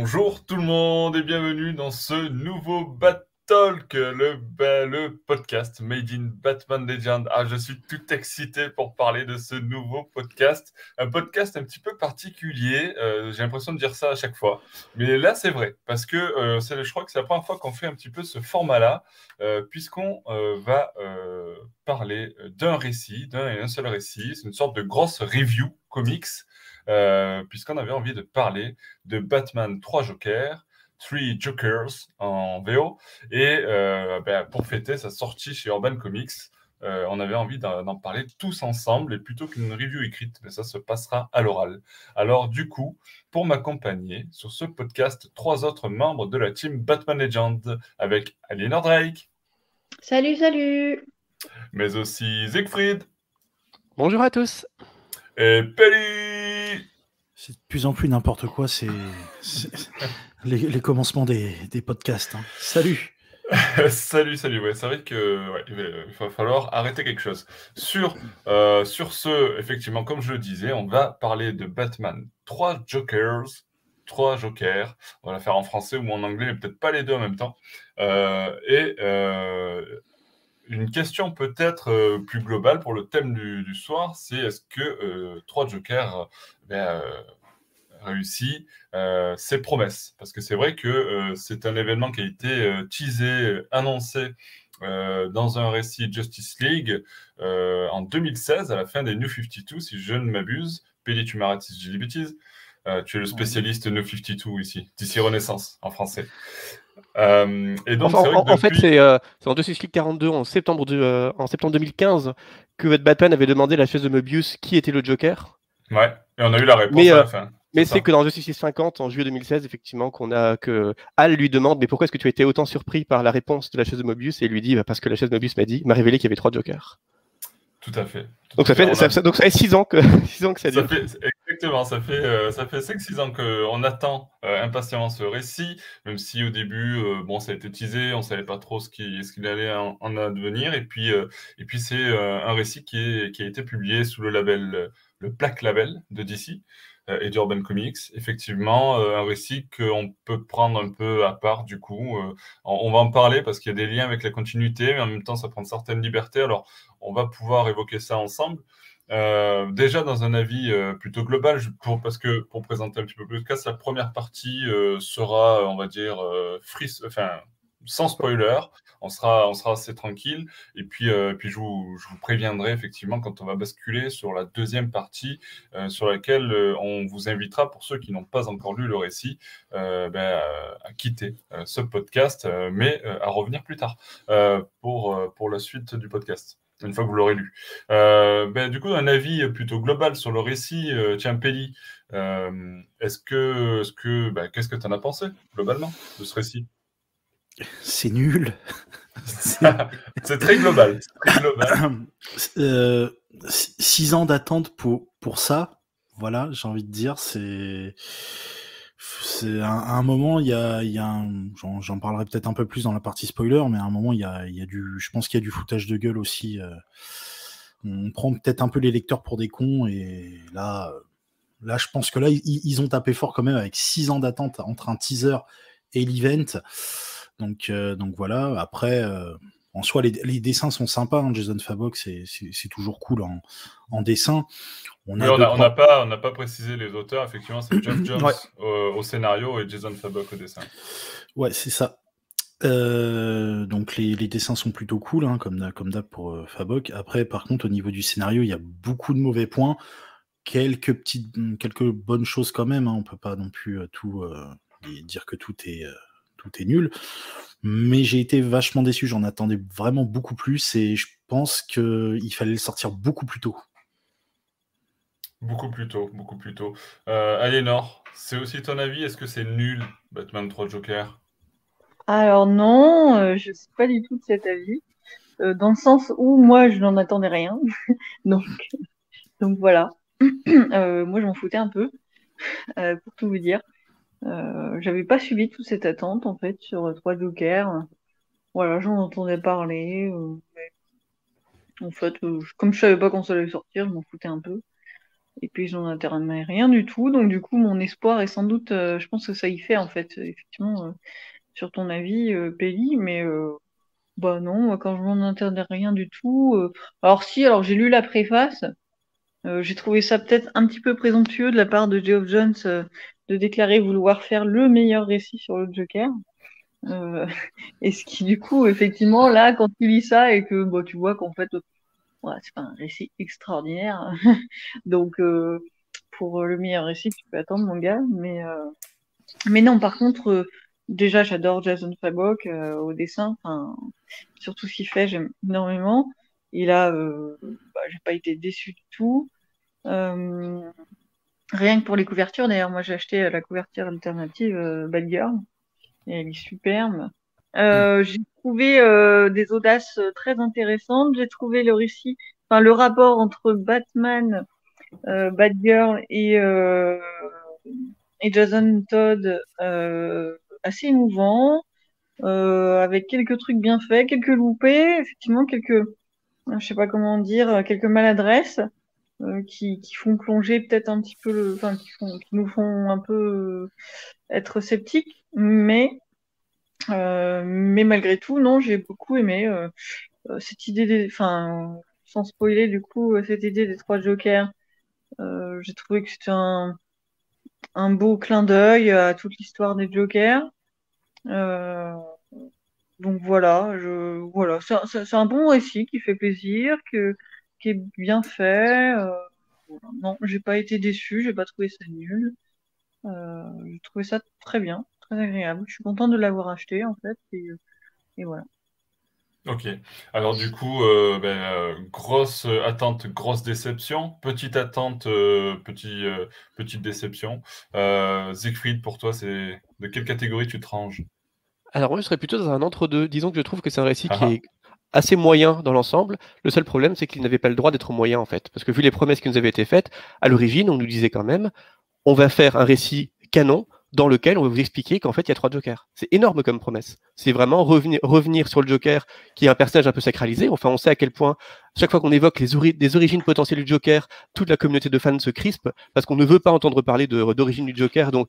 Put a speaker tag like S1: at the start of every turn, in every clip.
S1: Bonjour tout le monde et bienvenue dans ce nouveau Bat Talk, le, le podcast Made in Batman Legend. Ah, je suis tout excité pour parler de ce nouveau podcast. Un podcast un petit peu particulier. Euh, j'ai l'impression de dire ça à chaque fois. Mais là, c'est vrai. Parce que euh, je crois que c'est la première fois qu'on fait un petit peu ce format-là. Euh, puisqu'on va parler d'un récit, d'un seul récit. C'est une sorte de grosse review comics. puisqu'on avait envie de parler de Batman 3 Jokers Three Jokers en VO. Et euh, ben, pour fêter sa sortie chez Urban Comics, euh, on avait envie d'en parler tous ensemble et plutôt qu'une review écrite, mais ça se passera à l'oral. Alors du coup, pour m'accompagner sur ce podcast, trois autres membres de la team Batman Legend avec Aliénor Drake.
S2: Salut, salut.
S1: Mais aussi Siegfried.
S3: Bonjour à tous.
S1: Et Pelly.
S4: C'est de plus en plus n'importe quoi, c'est les, commencements des, podcasts. Hein. Salut
S1: Salut, salut. Ouais, c'est vrai que il va falloir arrêter quelque chose. Sur, euh, sur ce, effectivement, comme je le disais, on va parler de Batman. Trois Jokers, trois Jokers. On va la faire en français ou en anglais, mais peut-être pas les deux en même temps. Euh, et euh, une question peut-être plus globale pour le thème du, soir, c'est est-ce que trois Jokers ben, réussi euh, ses promesses. Parce que c'est vrai que euh, c'est un événement qui a été euh, teasé, annoncé dans un récit Justice League en 2016, à la fin des New 52, si je ne m'abuse. Péli, tu m'arrêtes si je dis des bêtises. tu es le spécialiste New 52 ici, d'ici Renaissance en français.
S3: et donc, en, fait, c'est en Justice League 42, en septembre, en septembre 2015, que Batman avait demandé à la chaise de Mobius qui était le Joker.
S1: Ouais, et on a eu la réponse à la fin.
S3: Mais c'est que dans Justice 50, en juillet 2016, effectivement, qu'on a que Al lui demande mais pourquoi est-ce que tu as été autant surpris par la réponse de la chaise de Mobius? Et il lui dit bah, parce que la chaise de Mobius m'a dit m'a révélé qu'il y avait trois Jokers.
S1: Tout à fait.
S3: donc, ça fait, ça, donc ça fait 6 ans que, six ans que ça,
S1: dure. exactement, ça fait, euh, ça fait 5-6 ans qu'on attend euh, impatiemment ce récit, même si au début, euh, bon, ça a été teasé, on ne savait pas trop ce qu'il ce qu'il allait en, advenir. Et puis, et puis c'est un récit qui, est, qui a été publié sous le label, le Plaque Label de DC. Euh, et d'Urban Comics. Effectivement, euh, un récit qu'on peut prendre un peu à part, du coup. Euh, on va en parler parce qu'il y a des liens avec la continuité, mais en même temps, ça prend certaines libertés. Alors, on va pouvoir évoquer ça ensemble. déjà dans un avis plutôt global, parce que pour présenter un petit peu plus le cas, la première partie sera, on va dire, free, enfin, sans spoiler. On sera, assez tranquille. Et puis, euh, je vous, préviendrai effectivement quand on va basculer sur la deuxième partie, euh, sur laquelle euh, on vous invitera, pour ceux qui n'ont pas encore lu le récit, ben, à quitter ce podcast, mais à revenir plus tard pour, la suite du podcast une fois que vous l'aurez lu. ben, du coup, un avis plutôt global sur le récit, tiens, Pelli, est-ce que, est -ce que, ben, qu'est-ce que tu en as pensé globalement de ce récit?
S4: C'est nul.
S1: c'est très global.
S4: Euh, six ans d'attente pour, pour ça, voilà, j'ai envie de dire, c'est. C'est à un, moment, il y a, il y a j'en parlerai peut-être un peu plus dans la partie spoiler, mais à un moment, il y a, il y a du, je pense qu'il y a du foutage de gueule aussi. Euh. on prend peut-être un peu les lecteurs pour des cons, et là, là, je pense que là, ils, ils ont tapé fort quand même avec six ans d'attente entre un teaser et l'event. Donc, euh, donc voilà. Après, euh, en soi, les, dessins sont sympas. Hein. Jason Fabok, c'est toujours cool en, dessin.
S1: On n'a pas, pas précisé les auteurs. Effectivement, c'est Jeff Jones au, scénario et Jason Fabok au dessin.
S4: Ouais, c'est ça. Euh, donc les, dessins sont plutôt cool, hein, comme, comme d'hab pour Fabok. Après, par contre, au niveau du scénario, il y a beaucoup de mauvais points. Quelques petites, quelques bonnes choses quand même. Hein. On peut pas non plus tout dire que tout est tout est nul. Mais j'ai été vachement déçu, j'en attendais vraiment beaucoup plus et je pense qu'il fallait le sortir beaucoup plus tôt.
S1: Beaucoup plus tôt, beaucoup plus tôt. Euh, Aliénor, c'est aussi ton avis? Est-ce que c'est nul, Batman 3 Joker?
S2: Alors non, euh, je ne suis pas du tout de cet avis. Euh, dans le sens où moi, je n'en attendais rien. donc, donc voilà. moi, je m'en foutais un peu, pour tout vous dire. Euh, j'avais pas suivi toute cette attente en fait sur trois Jokers. voilà, j'en entendais parler. En fait, comme je savais pas quand ça allait sortir, je m'en foutais un peu. Et puis j'en attendais rien du tout. Donc du coup, mon espoir est sans doute, je pense que ça y fait en fait, effectivement, sur ton avis, Peli, mais bah non, quand je m'en attendais rien du tout. alors si, alors j'ai lu la préface. j'ai trouvé ça peut-être un petit peu présomptueux de la part de Geoff Jones de déclarer vouloir faire le meilleur récit sur le Joker. Euh, et ce qui, du coup, effectivement, là, quand tu lis ça et que bon, tu vois qu'en fait, ouais, c'est pas un récit extraordinaire. Donc, euh, pour le meilleur récit, tu peux attendre, mon gars. Mais, euh, mais non, par contre, déjà, j'adore Jason Fabok au dessin. Surtout ce qu'il fait, j'aime énormément. Et là, bah, j'ai pas été déçu du tout. Rien que pour les couvertures, d'ailleurs, moi j'ai acheté la couverture alternative Bad Girl elle est superbe. Euh, j'ai trouvé euh, des audaces euh, très intéressantes. J'ai trouvé le récit, enfin le rapport entre Batman, euh, Batgirl et, euh, et Jason Todd assez émouvant, avec quelques trucs bien faits, quelques loupés, effectivement quelques, je sais pas comment dire, quelques maladresses. Qui, qui font plonger peut-être un petit peu le, enfin qui, font, qui nous font un peu être sceptiques mais, euh, mais malgré tout, non, j'ai beaucoup aimé euh, euh, cette idée, des, enfin, sans spoiler du coup, cette idée des trois jokers. j'ai trouvé que c'était un, un beau clin d'œil à toute l'histoire des jokers. donc voilà, je, voilà, c'est un bon récit qui fait plaisir, que, qui est bien fait. Non, j'ai pas été déçu, j'ai pas trouvé ça nul. j'ai trouvé ça très bien très agréable. Je suis contente de l'avoir acheté en fait. Et, et, voilà.
S1: Ok. Alors du coup, euh, ben, euh, grosse attente, grosse déception. Petite attente, euh, petit, petite déception. Siegfried, pour toi, c'est de quelle catégorie tu te ranges?
S3: Alors moi, je serais plutôt dans un entre-deux. Disons que je trouve que c'est un récit qui ah ah. est assez moyen dans l'ensemble. Le seul problème, c'est qu'il n'avait pas le droit d'être moyen en fait. Parce que vu les promesses qui nous avaient été faites, à l'origine, on nous disait quand même, on va faire un récit canon dans lequel on va vous expliquer qu'en fait, il y a trois Jokers. C'est énorme comme promesse. C'est vraiment revenir, sur le Joker, qui est un personnage un peu sacralisé. Enfin, on sait à quel point, chaque fois qu'on évoque les des origines potentielles du Joker, toute la communauté de fans se crispe, parce qu'on ne veut pas entendre parler d'origine du Joker. Donc,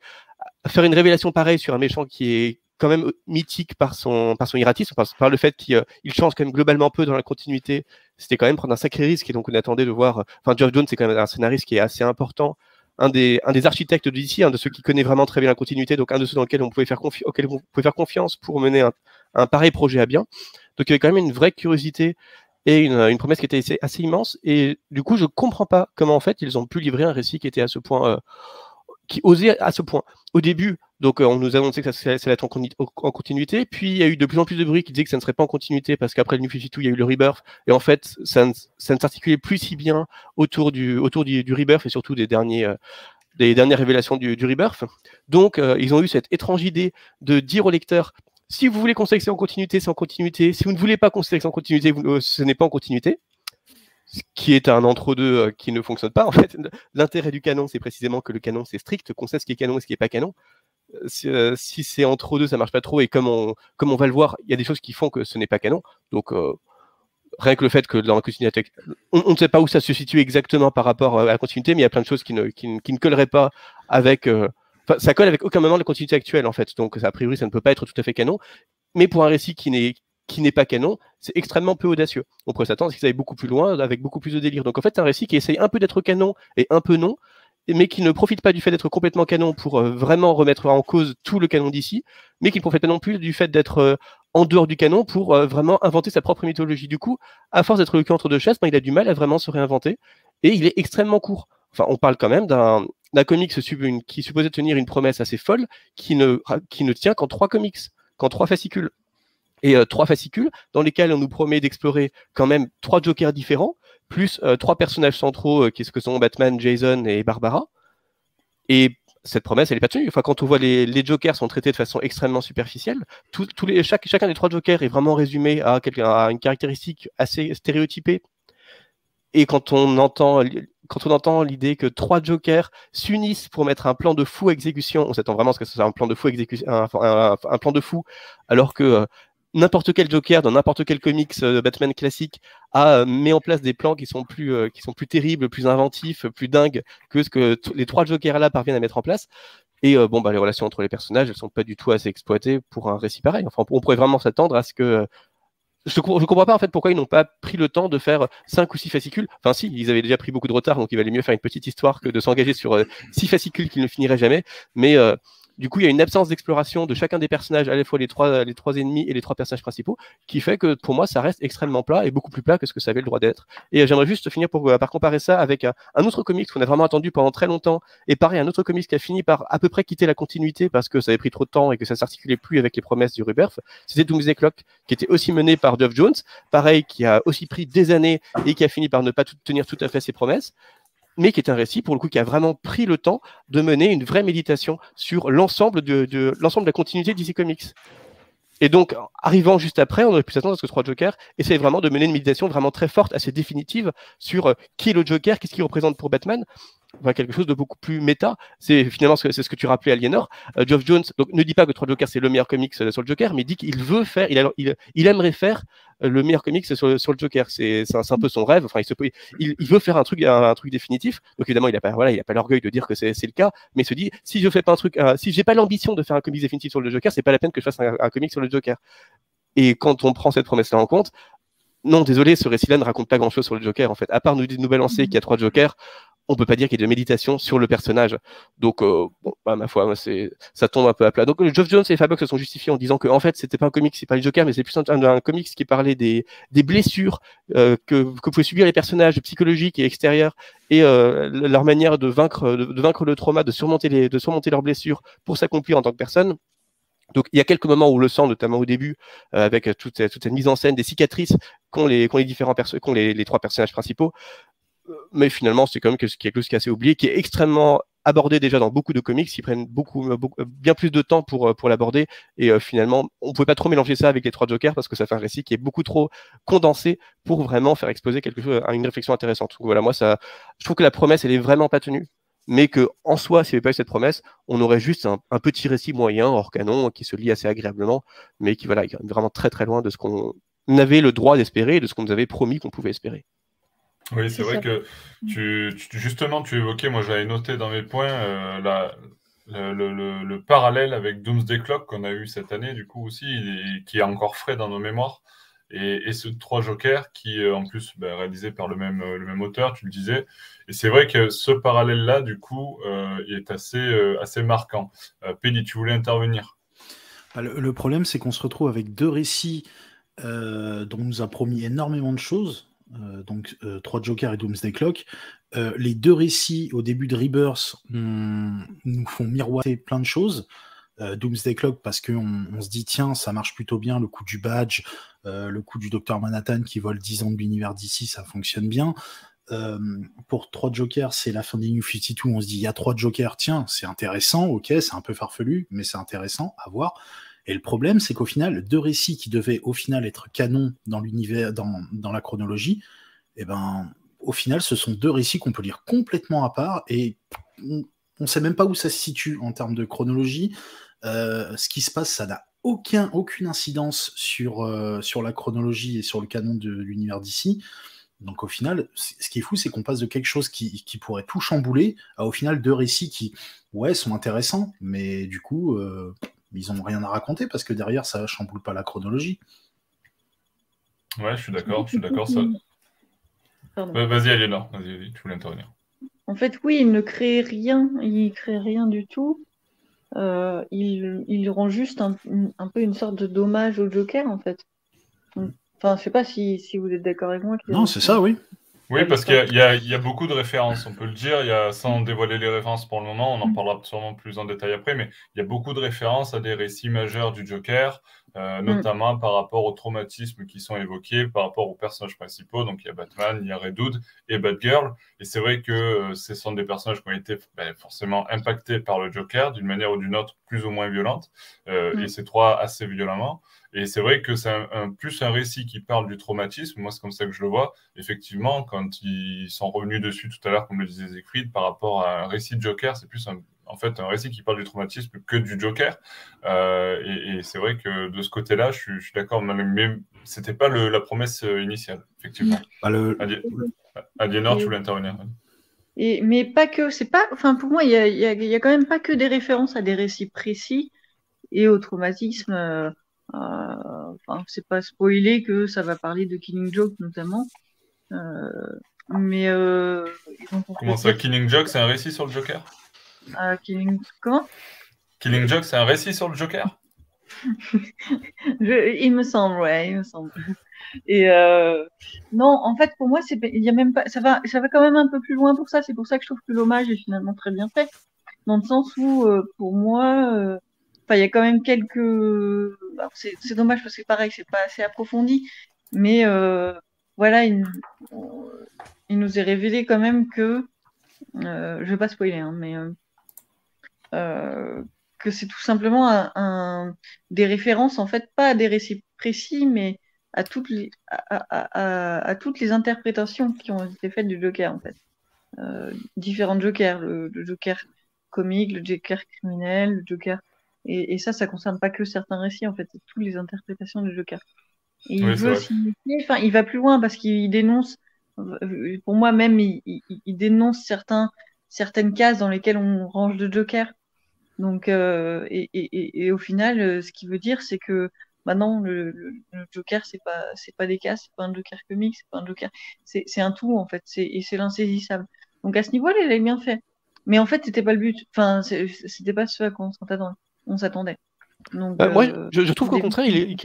S3: faire une révélation pareille sur un méchant qui est quand même mythique par son, par son iratisme, par, le fait qu'il il change quand même globalement peu dans la continuité, c'était quand même prendre un sacré risque. Et donc, on attendait de voir. Enfin, Geoff Jones, c'est quand même un scénariste qui est assez important un des, un des architectes de DC, un de ceux qui connaît vraiment très bien la continuité, donc un de ceux dans lesquels on pouvait faire, auquel on pouvait faire confiance pour mener un, pareil projet à bien. Donc il y avait quand même une vraie curiosité et une, une promesse qui était assez, assez, immense. Et du coup, je comprends pas comment en fait ils ont pu livrer un récit qui était à ce point euh, qui osait à ce point. Au début, donc euh, on nous annonçait que ça, allait être en, continuité, puis il y a eu de plus en plus de bruit qui disaient que ça ne serait pas en continuité parce qu'après le New 52, il y a eu le Rebirth, et en fait, ça ne, s'articulait plus si bien autour du, Rebirth et surtout des. Euh, dernières révélations du, Rebirth. Donc, euh, ils ont eu cette étrange idée de dire au lecteur si vous voulez c'est en continuité, c'est en continuité. Si vous ne voulez pas c'est en continuité, ce n'est pas en continuité qui est un entre-deux euh, qui ne fonctionne pas. En fait, l'intérêt du canon, c'est précisément que le canon, c'est strict, qu'on sait ce qui est canon et ce qui n'est pas canon. Euh, euh, si, c'est entre-deux, ça marche pas trop. Et comme on, comme on va le voir, il y a des choses qui font que ce n'est pas canon. Donc, rien que le fait que dans la continuité, on, ne sait pas où ça se situe exactement par rapport à la continuité, mais il y a plein de choses qui ne, qui, ne colleraient pas avec. Enfin, ça colle avec aucun moment de la continuité actuelle, en fait. Donc, a priori, ça ne peut pas être tout à fait canon. Mais pour un récit qui n'est qui n'est pas canon, c'est extrêmement peu audacieux. On pourrait s'attendre à ce qu'ils aillent beaucoup plus loin, avec beaucoup plus de délire. Donc en fait, c'est un récit qui essaye un peu d'être canon et un peu non, mais qui ne profite pas du fait d'être complètement canon pour euh, vraiment remettre en cause tout le canon d'ici, mais qui ne profite pas non plus du fait d'être euh, en dehors du canon pour euh, vraiment inventer sa propre mythologie. Du coup, à force d'être le cul entre deux chaises, ben, il a du mal à vraiment se réinventer, et il est extrêmement court. Enfin, on parle quand même d'un comic qui supposait tenir une promesse assez folle, qui ne, qui ne tient qu'en trois comics, qu'en trois fascicules et euh, trois fascicules dans lesquels on nous promet d'explorer quand même trois Jokers différents, plus euh, trois personnages centraux euh, qui ce que sont Batman, Jason et Barbara. Et cette promesse, elle n'est pas tenue. Enfin, quand on voit les, les, Jokers sont traités de façon extrêmement superficielle, tous les, chaque, chacun des trois Jokers est vraiment résumé à, à une caractéristique assez stéréotypée. Et quand on entend quand on entend l'idée que trois jokers s'unissent pour mettre un plan de fou à exécution, on s'attend vraiment à ce que ce soit un plan de fou exécution, un, plan de fou, alors que n'importe quel Joker dans n'importe quel comics de Batman classique a mis en place des plans qui sont plus qui sont plus terribles, plus inventifs, plus dingues que ce que les trois Jokers là parviennent à mettre en place. Et bon, bah, les relations entre les personnages, elles sont pas du tout assez exploitées pour un récit pareil. Enfin, on pourrait vraiment s'attendre à ce que je ne comprends pas en fait pourquoi ils n'ont pas pris le temps de faire cinq ou six fascicules. Enfin si, ils avaient déjà pris beaucoup de retard, donc il valait mieux faire une petite histoire que de s'engager sur euh, six fascicules qui ne finiraient jamais. Mais euh, du coup, il y a une absence d'exploration de chacun des personnages, à la fois les trois, les trois ennemis et les trois personnages principaux, qui fait que pour moi, ça reste extrêmement plat et beaucoup plus plat que ce que ça avait le droit d'être. Et euh, j'aimerais juste finir pour, par comparer ça avec un, autre comics qu'on a vraiment attendu pendant très longtemps, et pareil, un autre comics qui a fini par à peu près quitter la continuité parce que ça avait pris trop de temps et que ça s'articulait plus avec les promesses du Rebirth. C'était Doomsday Clock, qui était aussi mené par Geoff Jones, pareil, qui a aussi pris des années et qui a fini par ne pas tenir tout à fait ses promesses mais qui est un récit, pour le coup, qui a vraiment pris le temps de mener une vraie méditation sur l'ensemble de, l'ensemble de la continuité DC Comics. Et donc, arrivant juste après, on aurait pu s'attendre à ce que Trois Jokers essaye vraiment de mener une méditation vraiment très forte, assez définitive, sur euh, qui est le Joker, qu'est-ce qu'il représente pour Batman, quelque chose de beaucoup plus méta. C'est finalement c'est ce que tu rappelais, Aliénor. Euh, Geoff Jones donc, ne dit pas que Trois Jokers c'est le meilleur comics euh, sur le Joker, mais dit qu'il veut faire, il, il, aimerait faire le meilleur comics sur, sur le Joker. C'est un, peu son rêve. Enfin, il, se, il, il veut faire un truc, un, truc définitif. Donc évidemment, il n'a pas, voilà, il a pas l'orgueil de dire que c'est le cas, mais il se dit si je fais pas un truc, si j'ai pas l'ambition de faire un comics définitif sur le Joker, c'est pas la peine que je fasse un, un comics sur le Joker. Et quand on prend cette promesse-là en compte, non, désolé, ce récit-là ne raconte pas grand-chose sur le Joker, en fait. À part nous, nous balancer qu'il y a trois Jokers, on peut pas dire qu'il y ait de méditation sur le personnage. Donc, euh, bon, bah, ma foi, c'est, ça tombe un peu à plat. Donc, Geoff Jones et Fabulox se sont justifiés en disant que, en fait, c'était pas un comics c'est pas le Joker, mais c'est plus un, un, comics qui parlait des, des blessures euh, que, que pouvaient subir les personnages psychologiques et extérieurs et euh, leur manière de vaincre, de, vaincre le trauma, de surmonter les, de surmonter leurs blessures pour s'accomplir en tant que personne. Donc il y a quelques moments où le sang, notamment au début, euh, avec toute, toute, cette mise en scène des cicatrices qu'ont les, qu'ont les différents qu'ont les, trois personnages principaux, mais finalement, c'est quand même quelque chose qui est assez oublié, qui est extrêmement abordé déjà dans beaucoup de comics, qui prennent beaucoup, bien plus de temps pour, pour l'aborder. Et euh, finalement, on ne pouvait pas trop mélanger ça avec les trois Jokers parce que ça fait un récit qui est beaucoup trop condensé pour vraiment faire exposer quelque chose à une réflexion intéressante. Voilà, moi, ça, je trouve que la promesse, elle est vraiment pas tenue. Mais que en soi, s'il n'y avait pas eu cette promesse, on aurait juste un, un, petit récit moyen hors canon qui se lit assez agréablement, mais qui voilà, est vraiment très très loin de ce qu'on avait le droit d'espérer et de ce qu'on nous avait promis qu'on pouvait espérer.
S1: Oui, c'est vrai que mmh. tu, justement, tu évoquais, moi j'avais noté dans mes points euh, la, le, parallèle avec Doomsday Clock qu'on a eu cette année, du coup aussi, qui est encore frais dans nos mémoires. Et, ce trois Jokers qui, euh, en plus, bah, réalisé par le même, le même auteur, tu le disais. Et c'est vrai que ce parallèle-là, du coup, euh, est assez, assez marquant. Pédi, tu voulais intervenir?
S4: Bah, le, problème, c'est qu'on se retrouve avec deux récits dont on nous a promis énormément de choses euh, donc euh, trois Jokers et Doomsday Clock. Euh, les deux récits au début de Rebirth nous font miroiter plein de choses. Doomsday Clock parce qu'on on se dit tiens ça marche plutôt bien le coup du badge, le coup du Docteur Manhattan qui vole 10 ans de l'univers d'ici ça fonctionne bien. pour trois Jokers, c'est la fin des New 52. On se dit, il y a trois Jokers, tiens, c'est intéressant, ok, c'est un peu farfelu, mais c'est intéressant à voir. Et le problème, c'est qu'au final, deux récits qui devaient au final être canon dans l'univers, dans, la chronologie, eh ben, au final, ce sont deux récits qu'on peut lire complètement à part et on ne sait même pas où ça se situe en termes de chronologie. Euh, ce qui se passe, ça n'a aucun, aucune incidence sur, euh, sur la chronologie et sur le canon de l'univers d'ici. Donc au final, ce qui est fou, c'est qu'on passe de quelque chose qui, pourrait tout chambouler à au final deux récits qui, ouais, sont intéressants, mais du coup, euh, ils n'ont rien à raconter parce que derrière, ça chamboule pas la chronologie.
S1: Ouais, je suis d'accord, je suis d'accord. Ça... vas-y, Aliénor, vas-y, tu voulais intervenir.
S2: En fait, oui, il ne crée rien, il crée rien du tout. Euh, il, il, rend juste un, peu une sorte de dommage au Joker, en fait. Enfin, je sais pas si, si vous êtes d'accord avec moi.
S4: Non, c'est ça, oui.
S1: Oui, parce qu'il y, a beaucoup de références, on peut le dire, il y a, sans dévoiler les références pour le moment, on en mm. parlera sûrement plus en détail après, mais il y a beaucoup de références à des récits majeurs du Joker, euh, mm. notamment par rapport aux traumatismes qui sont évoqués, par rapport aux personnages principaux, donc il y a Batman, il y a Red Hood et Batgirl, et c'est vrai que euh, ce sont des personnages qui ont été ben, forcément impactés par le Joker d'une manière ou d'une autre, plus ou moins violente, euh, mm. et ces trois assez violemment. Et c'est vrai que c'est un, plus un récit qui parle du traumatisme. Moi, c'est comme ça que je le vois. Effectivement, quand ils sont revenus dessus tout à l'heure, comme le disait Siegfried, par rapport à un récit de Joker, c'est plus un, en fait un récit qui parle du traumatisme que du Joker. et, c'est vrai que de ce côté-là, je, suis d'accord, mais c'était pas la promesse initiale, effectivement. Bah, le... Tu voulais intervenir.
S2: Et, mais pas que, c'est pas, enfin pour moi, il y a, y a, quand même pas que des références à des récits précis et au traumatisme. Euh, enfin, c'est pas spoilé que ça va parler de Killing Joke notamment. Euh, mais euh,
S1: comment ça, Killing Joke, c'est un récit sur le Joker?
S2: Euh, Killing comment?
S1: Killing Joke, c'est un récit sur le Joker?
S2: Il me semble, ouais, il me semble. Et euh, non, en fait, pour moi, c'est, il y a même pas, ça va, ça va quand même un peu plus loin pour ça. C'est pour ça que je trouve que l'hommage est finalement très bien fait, dans le sens où, euh, pour moi, euh, enfin, il y a quand même quelques. C'est dommage parce que pareil, c'est pas assez approfondi, mais voilà, il, il, nous est révélé quand même que, je vais pas spoiler, hein, mais que c'est tout simplement un, un, des références en fait, pas à des récits précis, mais à toutes les, à, toutes les interprétations qui ont été faites du Joker, en fait. Euh, différents Jokers, le, Joker comique, le Joker criminel, le Joker. Et, ça, ça concerne pas que certains récits, en fait, c'est toutes les interprétations du Joker. Et il veut enfin, il va plus loin parce qu'il dénonce, pour moi même, il, dénonce certains, certaines cases dans lesquelles on range le Joker. Donc, euh, et, et, au final, ce qu'il veut dire, c'est que Maintenant, le, Joker, c'est pas, c'est pas des cas, c'est pas un Joker comique, c'est pas un Joker, c'est, un tout en fait, c'est, et c'est l'insaisissable. Donc à ce niveau-là, il est bien fait. Mais en fait, c'était pas le but. Enfin, c'était pas ce à quoi on s'attendait.
S3: Bah, moi, euh, je, trouve qu'au contraire, il,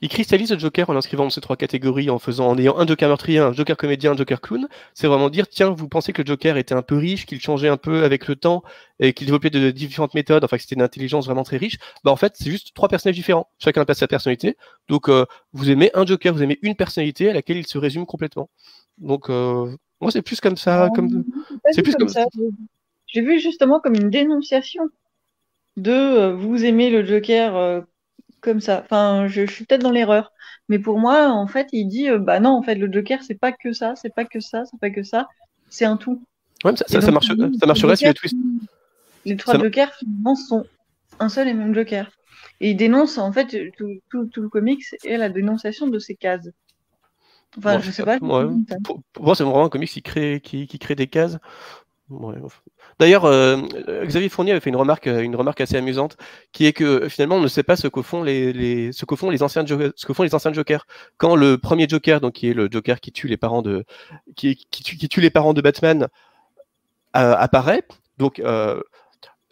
S3: il, cristallise le Joker en inscrivant dans ces trois catégories, en faisant, en ayant un Joker meurtrier, un Joker comédien, un Joker clown. C'est vraiment dire, tiens, vous pensez que le Joker était un peu riche, qu'il changeait un peu avec le temps et qu'il développait de différentes méthodes, enfin que c'était une intelligence vraiment très riche. Bah en fait, c'est juste trois personnages différents. Chacun a sa personnalité. Donc, euh, vous aimez un Joker, vous aimez une personnalité à laquelle il se résume complètement. Donc, euh, moi, c'est plus comme ça, comme.
S2: C'est plus comme ça. J'ai vu justement comme une dénonciation de euh, vous aimez le Joker euh, comme ça. Enfin, je, suis peut-être dans l'erreur, mais pour moi, en fait, il dit euh, bah non, en fait, le Joker, c'est pas que ça, c'est pas que ça, c'est pas que ça, c'est un tout.
S3: Ouais, ça, ça, marche, ça marcherait si le twist.
S2: Les trois Jokers, finalement, sont un seul et même Joker. Et il dénonce, en fait, tout, tout, le comics et la dénonciation de ces cases. Enfin, je sais pas.
S3: pour, moi, c'est vraiment un comics qui crée, qui, qui crée des cases. D'ailleurs, euh, Xavier Fournier avait fait une remarque, euh, une remarque assez amusante, qui est que finalement, on ne sait pas ce que font les, ce anciens, ce que font les anciens Jokers. Quand le premier Joker, donc qui est le Joker qui tue les parents de, Batman, euh, apparaît, donc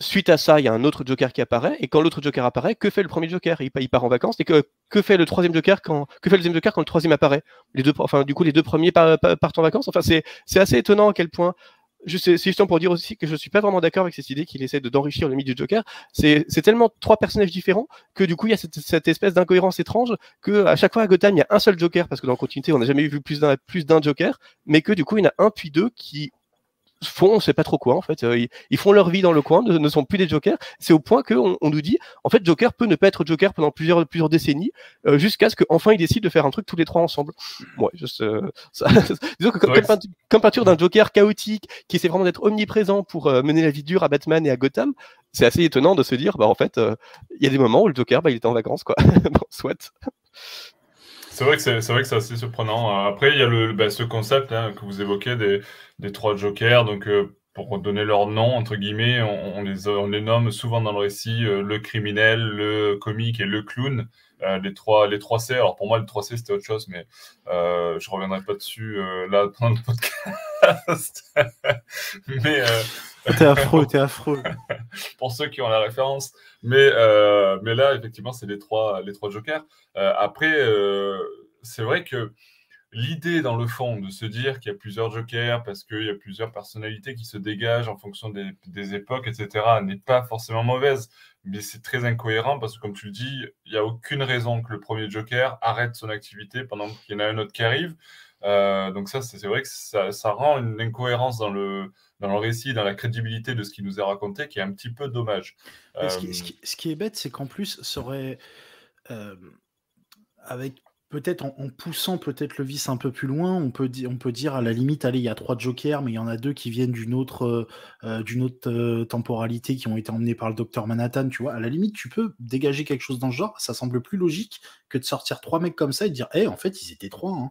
S3: suite à ça, il y a un autre Joker qui apparaît, et quand l'autre Joker apparaît, que fait le premier Joker? Il, part en vacances, et que, fait le troisième deuxième Joker quand le troisième apparaît? Les deux, enfin, du coup, les deux premiers partent en vacances? Enfin, c'est assez étonnant à quel point c'est justement pour dire aussi que je suis pas vraiment d'accord avec cette idée qu'il essaie de d'enrichir le mythe du Joker. C'est tellement trois personnages différents que du coup il y a cette, cette espèce d'incohérence étrange que à chaque fois à Gotham il y a un seul Joker parce que dans la continuité on n'a jamais vu plus d'un plus d'un Joker, mais que du coup il y en a un puis deux qui font, on sait pas trop quoi en fait. Euh, ils, font leur vie dans le coin, ne, sont plus des jokers. C'est au point qu'on on nous dit, en fait, Joker peut ne pas être Joker pendant plusieurs plusieurs décennies, euh, jusqu'à ce qu'enfin ils décident de faire un truc tous les trois ensemble. Ouais, juste, euh, ça, disons que comme, comme, peinture, d'un Joker chaotique qui essaie vraiment d'être omniprésent pour mener la vie dure à Batman et à Gotham, c'est assez étonnant de se dire, bah en fait, il y a des moments où le Joker, bah, il était en vacances quoi. bon, soit.
S1: C'est vrai que c'est assez surprenant. Après, il y a bah, ce concept hein, que vous évoquez des, trois jokers. Donc, euh, pour donner leur nom, entre guillemets, on, les, on les nomme souvent dans le récit euh, le criminel, le comique et le clown. Euh, les trois les trois C. Alors pour moi, le 3C c'était autre chose, mais je reviendrai pas dessus là dans le podcast.
S4: mais T'es affreux, t'es affreux.
S1: pour ceux qui ont la référence. Mais, euh, mais là, effectivement, c'est les trois, les trois jokers. Euh, après, euh, c'est vrai que l'idée, dans le fond, de se dire qu'il y a plusieurs jokers parce qu'il y a plusieurs personnalités qui se dégagent en fonction des, des époques, etc., n'est pas forcément mauvaise. Mais c'est très incohérent parce que, comme tu le dis, il n'y a aucune raison que le premier joker arrête son activité pendant qu'il y en a un autre qui arrive. donc ça, c'est vrai que ça, ça rend une incohérence dans le dans le récit, dans la crédibilité de ce qui nous est raconté, qui est un petit peu dommage.
S4: Ce, qui, est bête, c'est qu'en plus, ça aurait, euh, avec peut-être en, poussant peut-être le vice un peu plus loin, on peut, on peut dire à la limite, allez, il y a trois jokers, mais il y en a deux qui viennent d'une autre, euh, euh, d'une autre euh, temporalité, qui ont été emmenés par le docteur Manhattan, tu vois. À la limite, tu peux dégager quelque chose dans ce genre. Ça semble plus logique que de sortir trois mecs comme ça et de dire, hé, en fait, ils étaient trois. Hein.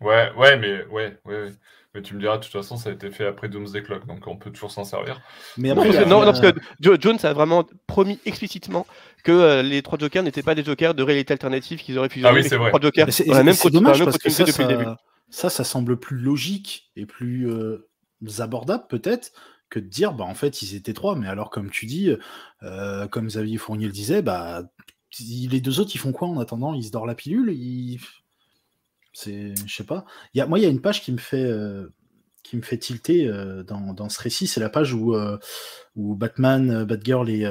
S1: Ouais, ouais, mais ouais, ouais, ouais. Mais tu me diras, de toute façon, ça a été fait après Doomsday Clock, donc on peut toujours s'en servir.
S3: Mais non, parce que, Jones a vraiment promis explicitement que euh, les trois jokers n'étaient pas des jokers de réalité alternative qu'ils auraient fusionné
S1: ah oui, c'est vrai.
S3: trois jokers.
S4: C'est dommage parce que ça, depuis ça, le début. ça, ça semble plus logique et plus euh, abordable peut-être que de dire, bah en fait, ils étaient trois. Mais alors, comme tu dis, euh, comme Xavier Fournier le disait, bah les deux autres, ils font quoi en attendant? Ils se dorment la pilule? Ils... C'est, je sais pas. Y a, moi, il y a une page qui me fait, euh, qui me fait tilter euh, dans, dans, ce récit. C'est la page où, euh, où Batman, Batgirl et,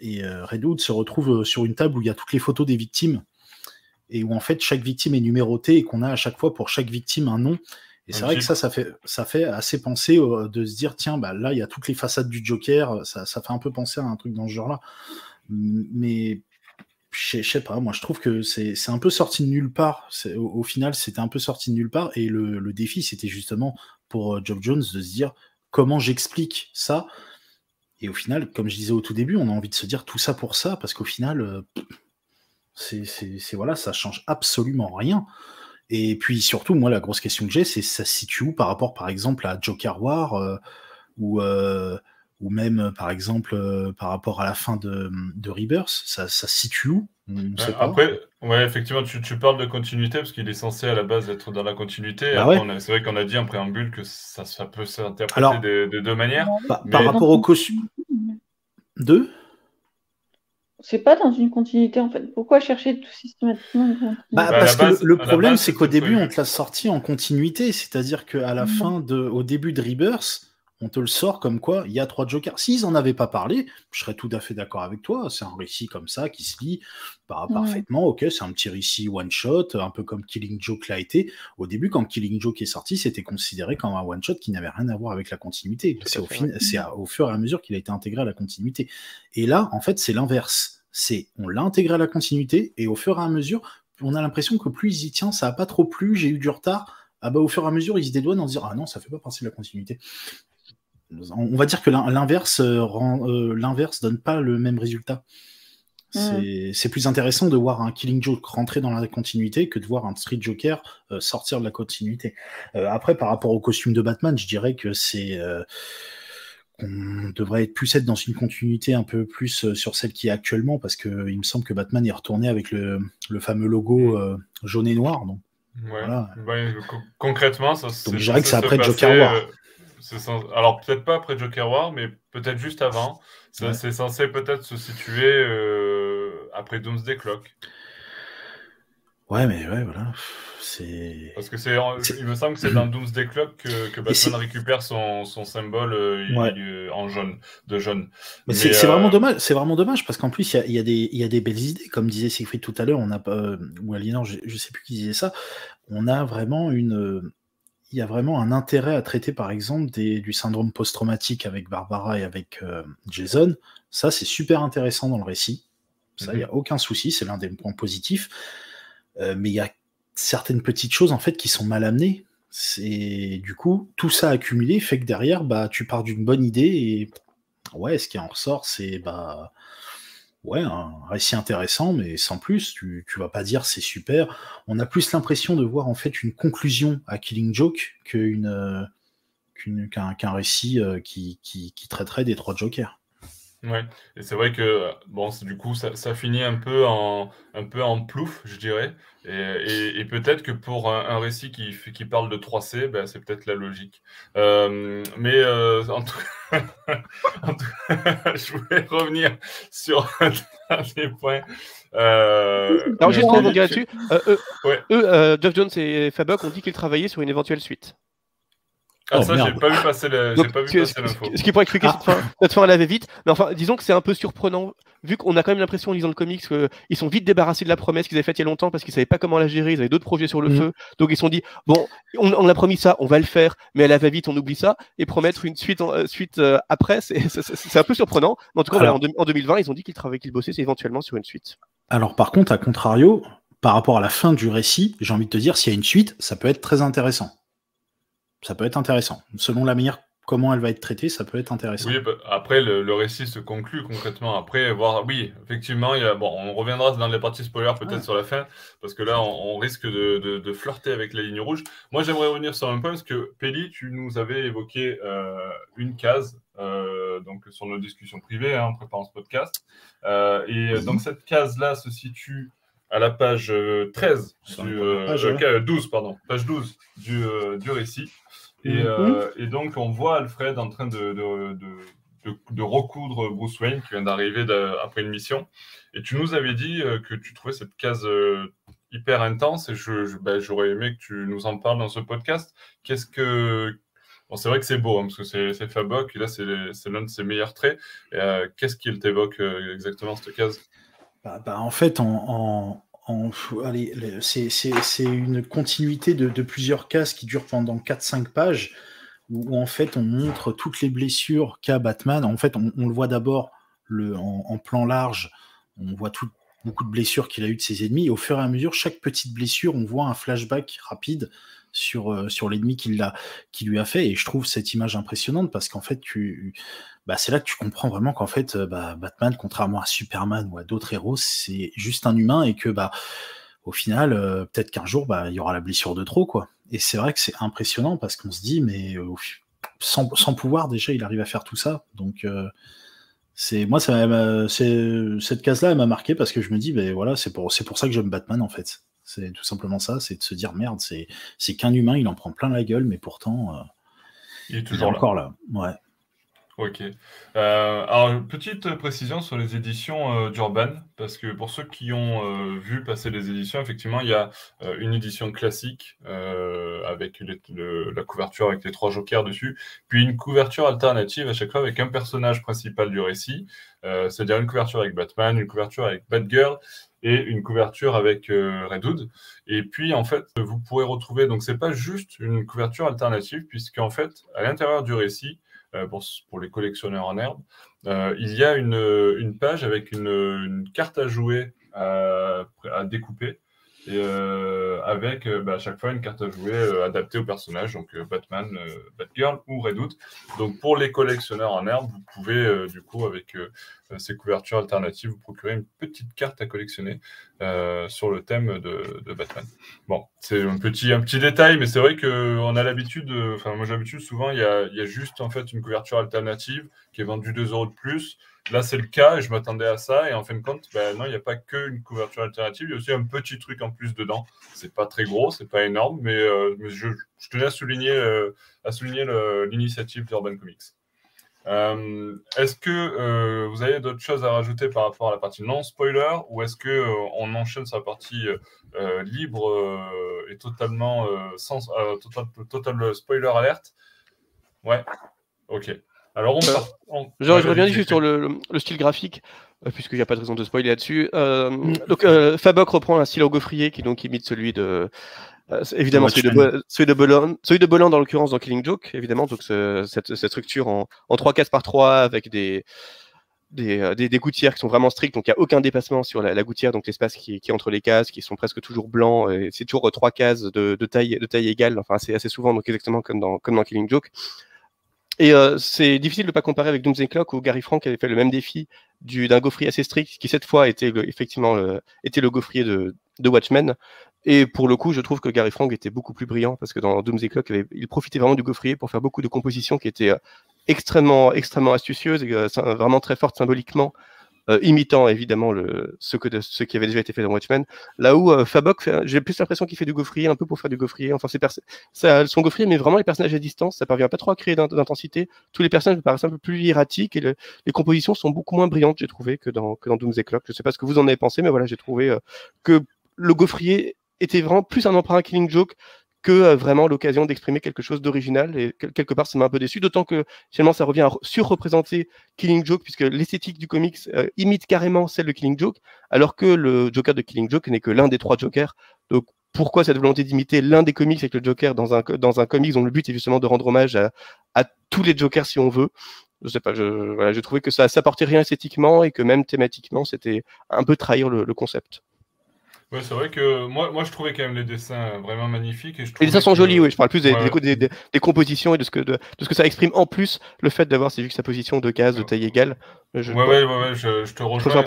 S4: et Redwood se retrouvent sur une table où il y a toutes les photos des victimes et où en fait chaque victime est numérotée et qu'on a à chaque fois pour chaque victime un nom. Et c'est vrai que ça, ça fait, ça fait assez penser de se dire, tiens, bah là, il y a toutes les façades du Joker. Ça, ça fait un peu penser à un truc dans ce genre-là. Mais je sais pas, moi je trouve que c'est un peu sorti de nulle part. Au, au, final, c'était un peu sorti de nulle part. Et le, le défi, c'était justement pour euh, Job Jones de se dire comment j'explique ça. Et au final, comme je disais au tout début, on a envie de se dire tout ça pour ça, parce qu'au final, euh, c'est voilà, ça change absolument rien. Et puis surtout, moi, la grosse question que j'ai, c'est ça se situe où par rapport, par exemple, à Joker War, euh, ou même euh, par exemple euh, par rapport à la fin de, de Rebirth, ça, ça situe où?
S1: Après, ouais, effectivement, tu, tu, parles de continuité parce qu'il est censé à la base être dans la continuité.
S4: Bah
S1: c'est vrai qu'on a dit en préambule que ça, ça peut s'interpréter de, de, deux manières.
S4: Par, par rapport au costume. Deux
S2: c'est pas dans une continuité en fait. Pourquoi chercher tout systématiquement
S4: bah, bah Parce que le, problème, c'est qu'au début, on te l'a sorti en continuité. C'est-à-dire qu'à la fin de, au début de Rebirth, on te le sort comme quoi il y a trois jokers. S'ils en avaient pas parlé, je serais tout à fait d'accord avec toi. C'est un récit comme ça qui se lit parfaitement. Ok, c'est un petit récit one shot, un peu comme Killing Joke l'a été. Au début, quand Killing Joke est sorti, c'était considéré comme un one shot qui n'avait rien à voir avec la continuité. C'est au, au fur et à mesure qu'il a été intégré à la continuité. Et là, en fait, c'est l'inverse. C'est on l'a intégré à la continuité et au fur et à mesure, on a l'impression que plus il y tient, ça a pas trop plu, j'ai eu du retard. Ah bah au fur et à mesure, il se dédouane en disant ah non, ça fait pas partie de la continuité on va dire que l'inverse euh, euh, l'inverse donne pas le même résultat. Mm. C'est plus intéressant de voir un Killing Joke rentrer dans la continuité que de voir un Street Joker euh, sortir de la continuité. après, par rapport au costume de Batman, je dirais que c'est on devrait être plus être dans une continuité un peu plus sur celle qui est actuellement, parce que il me semble que Batman est retourné avec le, fameux logo mm. jaune et noir. Donc, voilà.
S1: concrètement, ça,
S4: donc je dirais que c'est après Joker War.
S1: Alors peut-être pas après Joker War, mais peut-être juste avant. C'est censé peut-être se situer euh, après Doomsday Clock.
S4: Ouais, mais ouais, voilà. C'est.
S1: Parce que c'est, il me semble que c'est dans Doomsday Clock que, que Batman récupère son, son symbole euh, en jaune, de jaune.
S4: Mais, c'est, vraiment euh, dommage. C'est vraiment dommage parce qu'en plus il y a, y, a des, y a des belles idées, comme disait Siegfried tout à l'heure. On a pas, ou Aliénor, je, je sais plus qui disait ça. On a vraiment une il y a vraiment un intérêt à traiter, par exemple, du syndrome post-traumatique avec Barbara et avec euh, Jason. Ça, c'est super intéressant dans le récit. Ça, il n'y a mhm. aucun souci, c'est l'un des points positifs. Euh, mais il y a certaines petites choses, en fait, qui sont mal amenées. C'est du coup, tout ça accumulé fait que derrière, bah, tu pars d'une bonne idée et ouais, ce qui en ressort, c'est bah, ouais, un récit intéressant, mais sans plus. Tu, tu vas pas dire c'est super. On a plus l'impression de voir en fait une conclusion à Killing Joke qu'une euh, qu'un récit euh, qui, qui, qui, traiterait des trois Jokers.
S1: Ouais, et c'est vrai que bon, du coup, ça, ça, finit un peu en un peu en plouf, je dirais. Et, et, peut-être que pour un, récit qui, qui parle de 3C, ben, c'est peut-être la logique. Euh, mais euh, en, tout... en, tout... je voulais revenir sur un dernier point.
S3: Euh, Alors, juste pour dire là-dessus, eux, ouais. eux Jeff Jones et Fabok ont dit qu'ils travaillaient sur une éventuelle suite.
S1: Ah, oh, ça, j'ai pas vu passer l'info.
S3: Ce qui pourrait expliquer ah. cette, fin, cette fin, elle avait vite. Mais enfin, disons que c'est un peu surprenant, vu qu'on a quand même l'impression en lisant le comics qu'ils sont vite débarrassés de la promesse qu'ils avaient faite il y a longtemps parce qu'ils savaient pas comment la gérer, ils avaient d'autres projets sur le mm. feu. Donc ils se sont dit, bon, on, on, a promis ça, on va le faire, mais elle va vite, on oublie ça. Et promettre une suite, en, euh, suite euh, après, c'est un peu surprenant. Mais en tout cas, en, 2020, ils ont dit qu'ils travaillaient, qu'ils bossaient éventuellement sur une suite.
S4: Alors par contre, à contrario, par rapport à la fin du récit, j'ai envie de te dire, s'il y a une suite, ça peut être très intéressant. Ça peut être intéressant. Selon la manière comment elle va être traitée, ça peut être intéressant.
S1: Oui, bah, après, le, récit se conclut concrètement. Après, voir, oui, effectivement, il y a, bon, on reviendra dans les parties spoilers peut-être sur la fin, parce que là, on, risque de, flirter avec la ligne rouge. Moi, j'aimerais revenir sur un point, parce que Peli, tu nous avais évoqué euh, une case, euh, donc sur nos discussions privées, hein, en préparant ce podcast. Euh, et donc, cette case-là se situe à la page 13, du, page, 12, pardon, page 12 du, du récit. Mhm. Euh, et, donc, on voit Alfred en train de, de, recoudre Bruce Wayne qui vient d'arriver après une mission. Et tu nous avais dit euh, que tu trouvais cette case euh, hyper intense et ben, j'aurais aimé que tu nous en parles dans ce podcast. Qu'est-ce que. Bon, c'est vrai que c'est beau, hein, parce que c'est Fabok, et là, c'est l'un de ses meilleurs traits. Qu'est-ce qu'il t'évoque exactement, cette case?
S4: Bah, bah, En fait, en c'est une continuité de, plusieurs cases qui durent pendant 4-5 pages, où, en fait on montre toutes les blessures qu'a Batman. En fait, on, le voit d'abord en, plan large, on voit beaucoup de blessures qu'il a eues de ses ennemis, et au fur et à mesure, chaque petite blessure, on voit un flashback rapide sur, euh, sur l'ennemi qui, lui a fait. Et je trouve cette image impressionnante parce qu'en fait, tu, bah, c'est là que tu comprends vraiment qu'en fait, euh, bah, Batman, contrairement à Superman ou à d'autres héros, c'est juste un humain et que bah, au final, euh, peut-être qu'un jour, il y aura la blessure de trop. Et c'est vrai que c'est impressionnant parce qu'on se dit, mais sans, pouvoir, déjà, il arrive à faire tout ça. Donc. c'est moi cette case là elle m'a marqué parce que je me dis ben voilà c'est pour ça que j'aime Batman en fait c'est tout simplement ça, c'est de se dire merde, c'est qu'un humain, il en prend plein la gueule, mais pourtant, euh,
S1: il est toujours
S4: encore là. Ouais.
S1: Ok. Euh, alors, petite précision sur les éditions euh, d'Urban, parce que pour ceux qui ont vu passer les éditions, effectivement, il y a une édition classique avec la couverture avec les trois jokers dessus, puis une couverture alternative à chaque fois avec un personnage principal du récit, c'est-à-dire une couverture avec Batman, une couverture avec Batgirl et une couverture avec euh, Redwood. Et puis, en fait, vous pourrez retrouver, donc c'est pas juste une couverture alternative, puisqu'en fait, à l'intérieur du récit, euh, pour, pour, les collectionneurs en herbe, euh, il y a une, page avec une, carte à jouer à, découper euh, avec euh, bah, à chaque fois une carte à jouer euh, adaptée au personnage, donc Batman, Batgirl ou Redwood. Donc pour les collectionneurs en herbe, vous pouvez du coup avec ces couvertures alternatives vous procurer une petite carte à collectionner sur le thème de, Batman. Bon, c'est un petit, détail, mais c'est vrai qu'on a l'habitude, enfin moi j'ai l'habitude souvent, il y a, juste en fait une couverture alternative qui est vendue 2 euros de plus Là, c'est le cas et je m'attendais à ça. Et en fin de compte, ben, non, il n'y a pas qu'une couverture alternative. Il y a aussi un petit truc en plus dedans. C'est pas très gros, c'est pas énorme, mais, euh, je, tenais à souligner, euh, à souligner l'initiative d'Urban Comics. Euh, est-ce que vous avez d'autres choses à rajouter par rapport à la partie non spoiler ou est-ce que on enchaîne sur la partie libre et totalement sans total, total spoiler alerte Ouais. Ok.
S3: Alors, on, euh, je, reviens juste sur le, style graphique, euh, puisqu'il n'y a pas de raison de spoiler là-dessus. Euh, mm. donc, Fabok reprend un style au gaufrier qui donc imite celui de. Évidemment, celui de, celui de, celui de Bolan dans l'occurrence dans Killing Joke, évidemment, donc cette, structure en, en 3 cases par 3 avec des, des, des, gouttières qui sont vraiment strictes, donc il n'y a aucun dépassement sur la, gouttière, donc l'espace qui, est entre les cases, qui sont presque toujours blancs, et c'est toujours trois cases de, taille, de taille égale, enfin c'est assez souvent, donc exactement comme dans, comme dans Killing Joke. Et euh, c'est difficile de ne pas comparer avec Doomsday Clock où Gary Frank avait fait le même défi d'un gaufrier assez strict qui cette fois était effectivement le, était le gaufrier de, de, Watchmen. Et pour le coup, je trouve que Gary Frank était beaucoup plus brillant parce que dans Doomsday Clock, il, profitait vraiment du gaufrier pour faire beaucoup de compositions qui étaient euh, extrêmement, extrêmement astucieuses et euh, vraiment très fortes symboliquement euh, imitant évidemment ce, que, ce qui avait déjà été fait dans Watchmen. Là où euh, Fabok, j'ai plus l'impression qu'il fait du gaufrier, un peu pour faire du gaufrier. Enfin, ça, son gaufrier, mais vraiment les personnages à distance, ça parvient pas trop à créer d'intensité. Tous les personnages me paraissent un peu plus erratiques et les compositions sont beaucoup moins brillantes, j'ai trouvé, que dans, que dans Doomsday Clock. Je sais pas ce que vous en avez pensé, mais voilà, j'ai trouvé euh, que le gaufrier était vraiment plus un emprunt à Killing Joke que euh, vraiment l'occasion d'exprimer quelque chose d'original. Et quelque part, ça m'a un peu déçu, d'autant que finalement, ça revient à surreprésenter Killing Joke, puisque l'esthétique du comics euh, imite carrément celle de Killing Joke, alors que le Joker de Killing Joke n'est que l'un des trois Jokers. Donc, pourquoi cette volonté d'imiter l'un des comics avec le Joker dans un, dans un comics dont le but est justement de rendre hommage à, tous les Jokers si on veut? Je sais pas, je, voilà, j'ai trouvé que ça s'apportait rien esthétiquement et que même thématiquement, c'était un peu trahir le concept.
S1: Ouais, c'est vrai que moi, moi, je trouvais quand même les dessins vraiment magnifiques. Et je
S3: les dessins sont
S1: que...
S3: jolis, oui. Je parle plus des, des, des, des, compositions et de ce, que, de, de, ce que ça exprime en plus le fait d'avoir ces juxtapositions de cases de taille égale.
S1: Je, ouais, ouais, ouais, ouais, je, je te rejoins.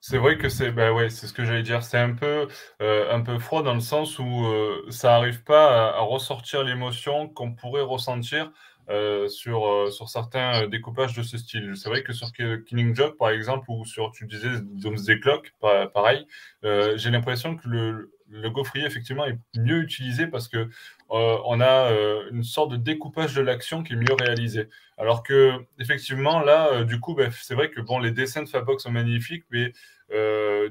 S1: C'est vrai, vrai, que c'est bah ouais, c'est ce que j'allais dire. C'est un peu euh, un peu froid dans le sens où euh, ça arrive pas à, à ressortir l'émotion qu'on pourrait ressentir euh, sur, euh, sur certains découpages de ce style. C'est vrai que sur Killing Joke, par exemple, ou sur, tu disais, Doomsday Clock, pareil, euh, j'ai l'impression que le, le gaufrier, effectivement, est mieux utilisé parce que euh, on a euh, une sorte de découpage de l'action qui est mieux réalisé. Alors que, effectivement, là, euh, du coup, bah, c'est vrai que bon, les dessins de Fabox sont magnifiques, mais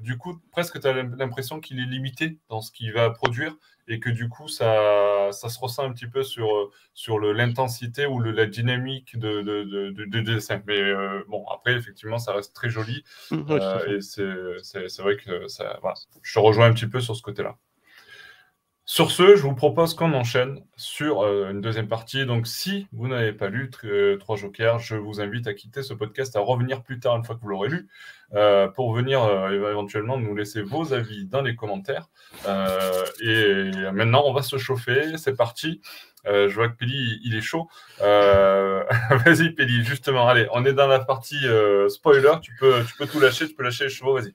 S1: du coup, presque tu as l'impression qu'il est limité dans ce qu'il va produire et que du coup, ça, ça se ressent un petit peu sur, sur l'intensité ou le, la dynamique de, de, de, de, dessin. Mais euh, bon, après, effectivement, ça reste très joli. Mmh, euh, et c'est vrai que ça, voilà. je te rejoins un petit peu sur ce côté-là. Sur ce, je vous propose qu'on enchaîne sur euh, une deuxième partie. Donc, si vous n'avez pas lu euh, Trois Jokers, je vous invite à quitter ce podcast, à revenir plus tard une fois que vous l'aurez lu, euh, pour venir éventuellement nous laisser vos avis dans les commentaires. Et maintenant, on va se chauffer. C'est parti. je vois que Peli, il est chaud. vas-y, Peli, justement. Allez, on est dans la partie spoiler. Tu peux, tu peux tout lâcher. Tu peux lâcher les chevaux. Vas-y.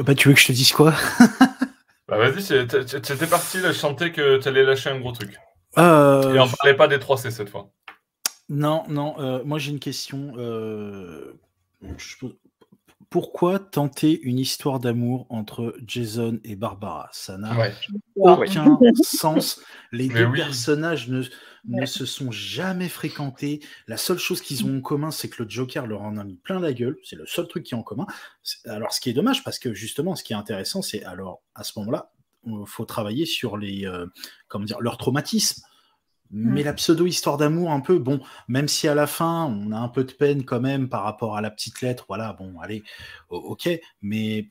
S4: Bah, tu veux que je te dise quoi?
S1: Bah vas-y, c'était parti, là, je sentais que tu allais lâcher un gros truc. Euh... Et on parlait pas des 3C cette fois.
S4: Non, non, euh, moi j'ai une question. Euh... Je... Pourquoi tenter une histoire d'amour entre Jason et Barbara? Ça n'a ouais. aucun sens. Les Mais deux oui. personnages ne, ne se sont jamais fréquentés. La seule chose qu'ils ont en commun, c'est que le Joker leur en a mis plein la gueule. C'est le seul truc qui est en commun. Alors, ce qui est dommage, parce que justement, ce qui est intéressant, c'est alors à ce moment-là, il faut travailler sur les, euh, comment dire, leur traumatisme. Mais la pseudo-histoire d'amour, un peu, bon, même si à la fin, on a un peu de peine quand même par rapport à la petite lettre, voilà, bon, allez, ok, mais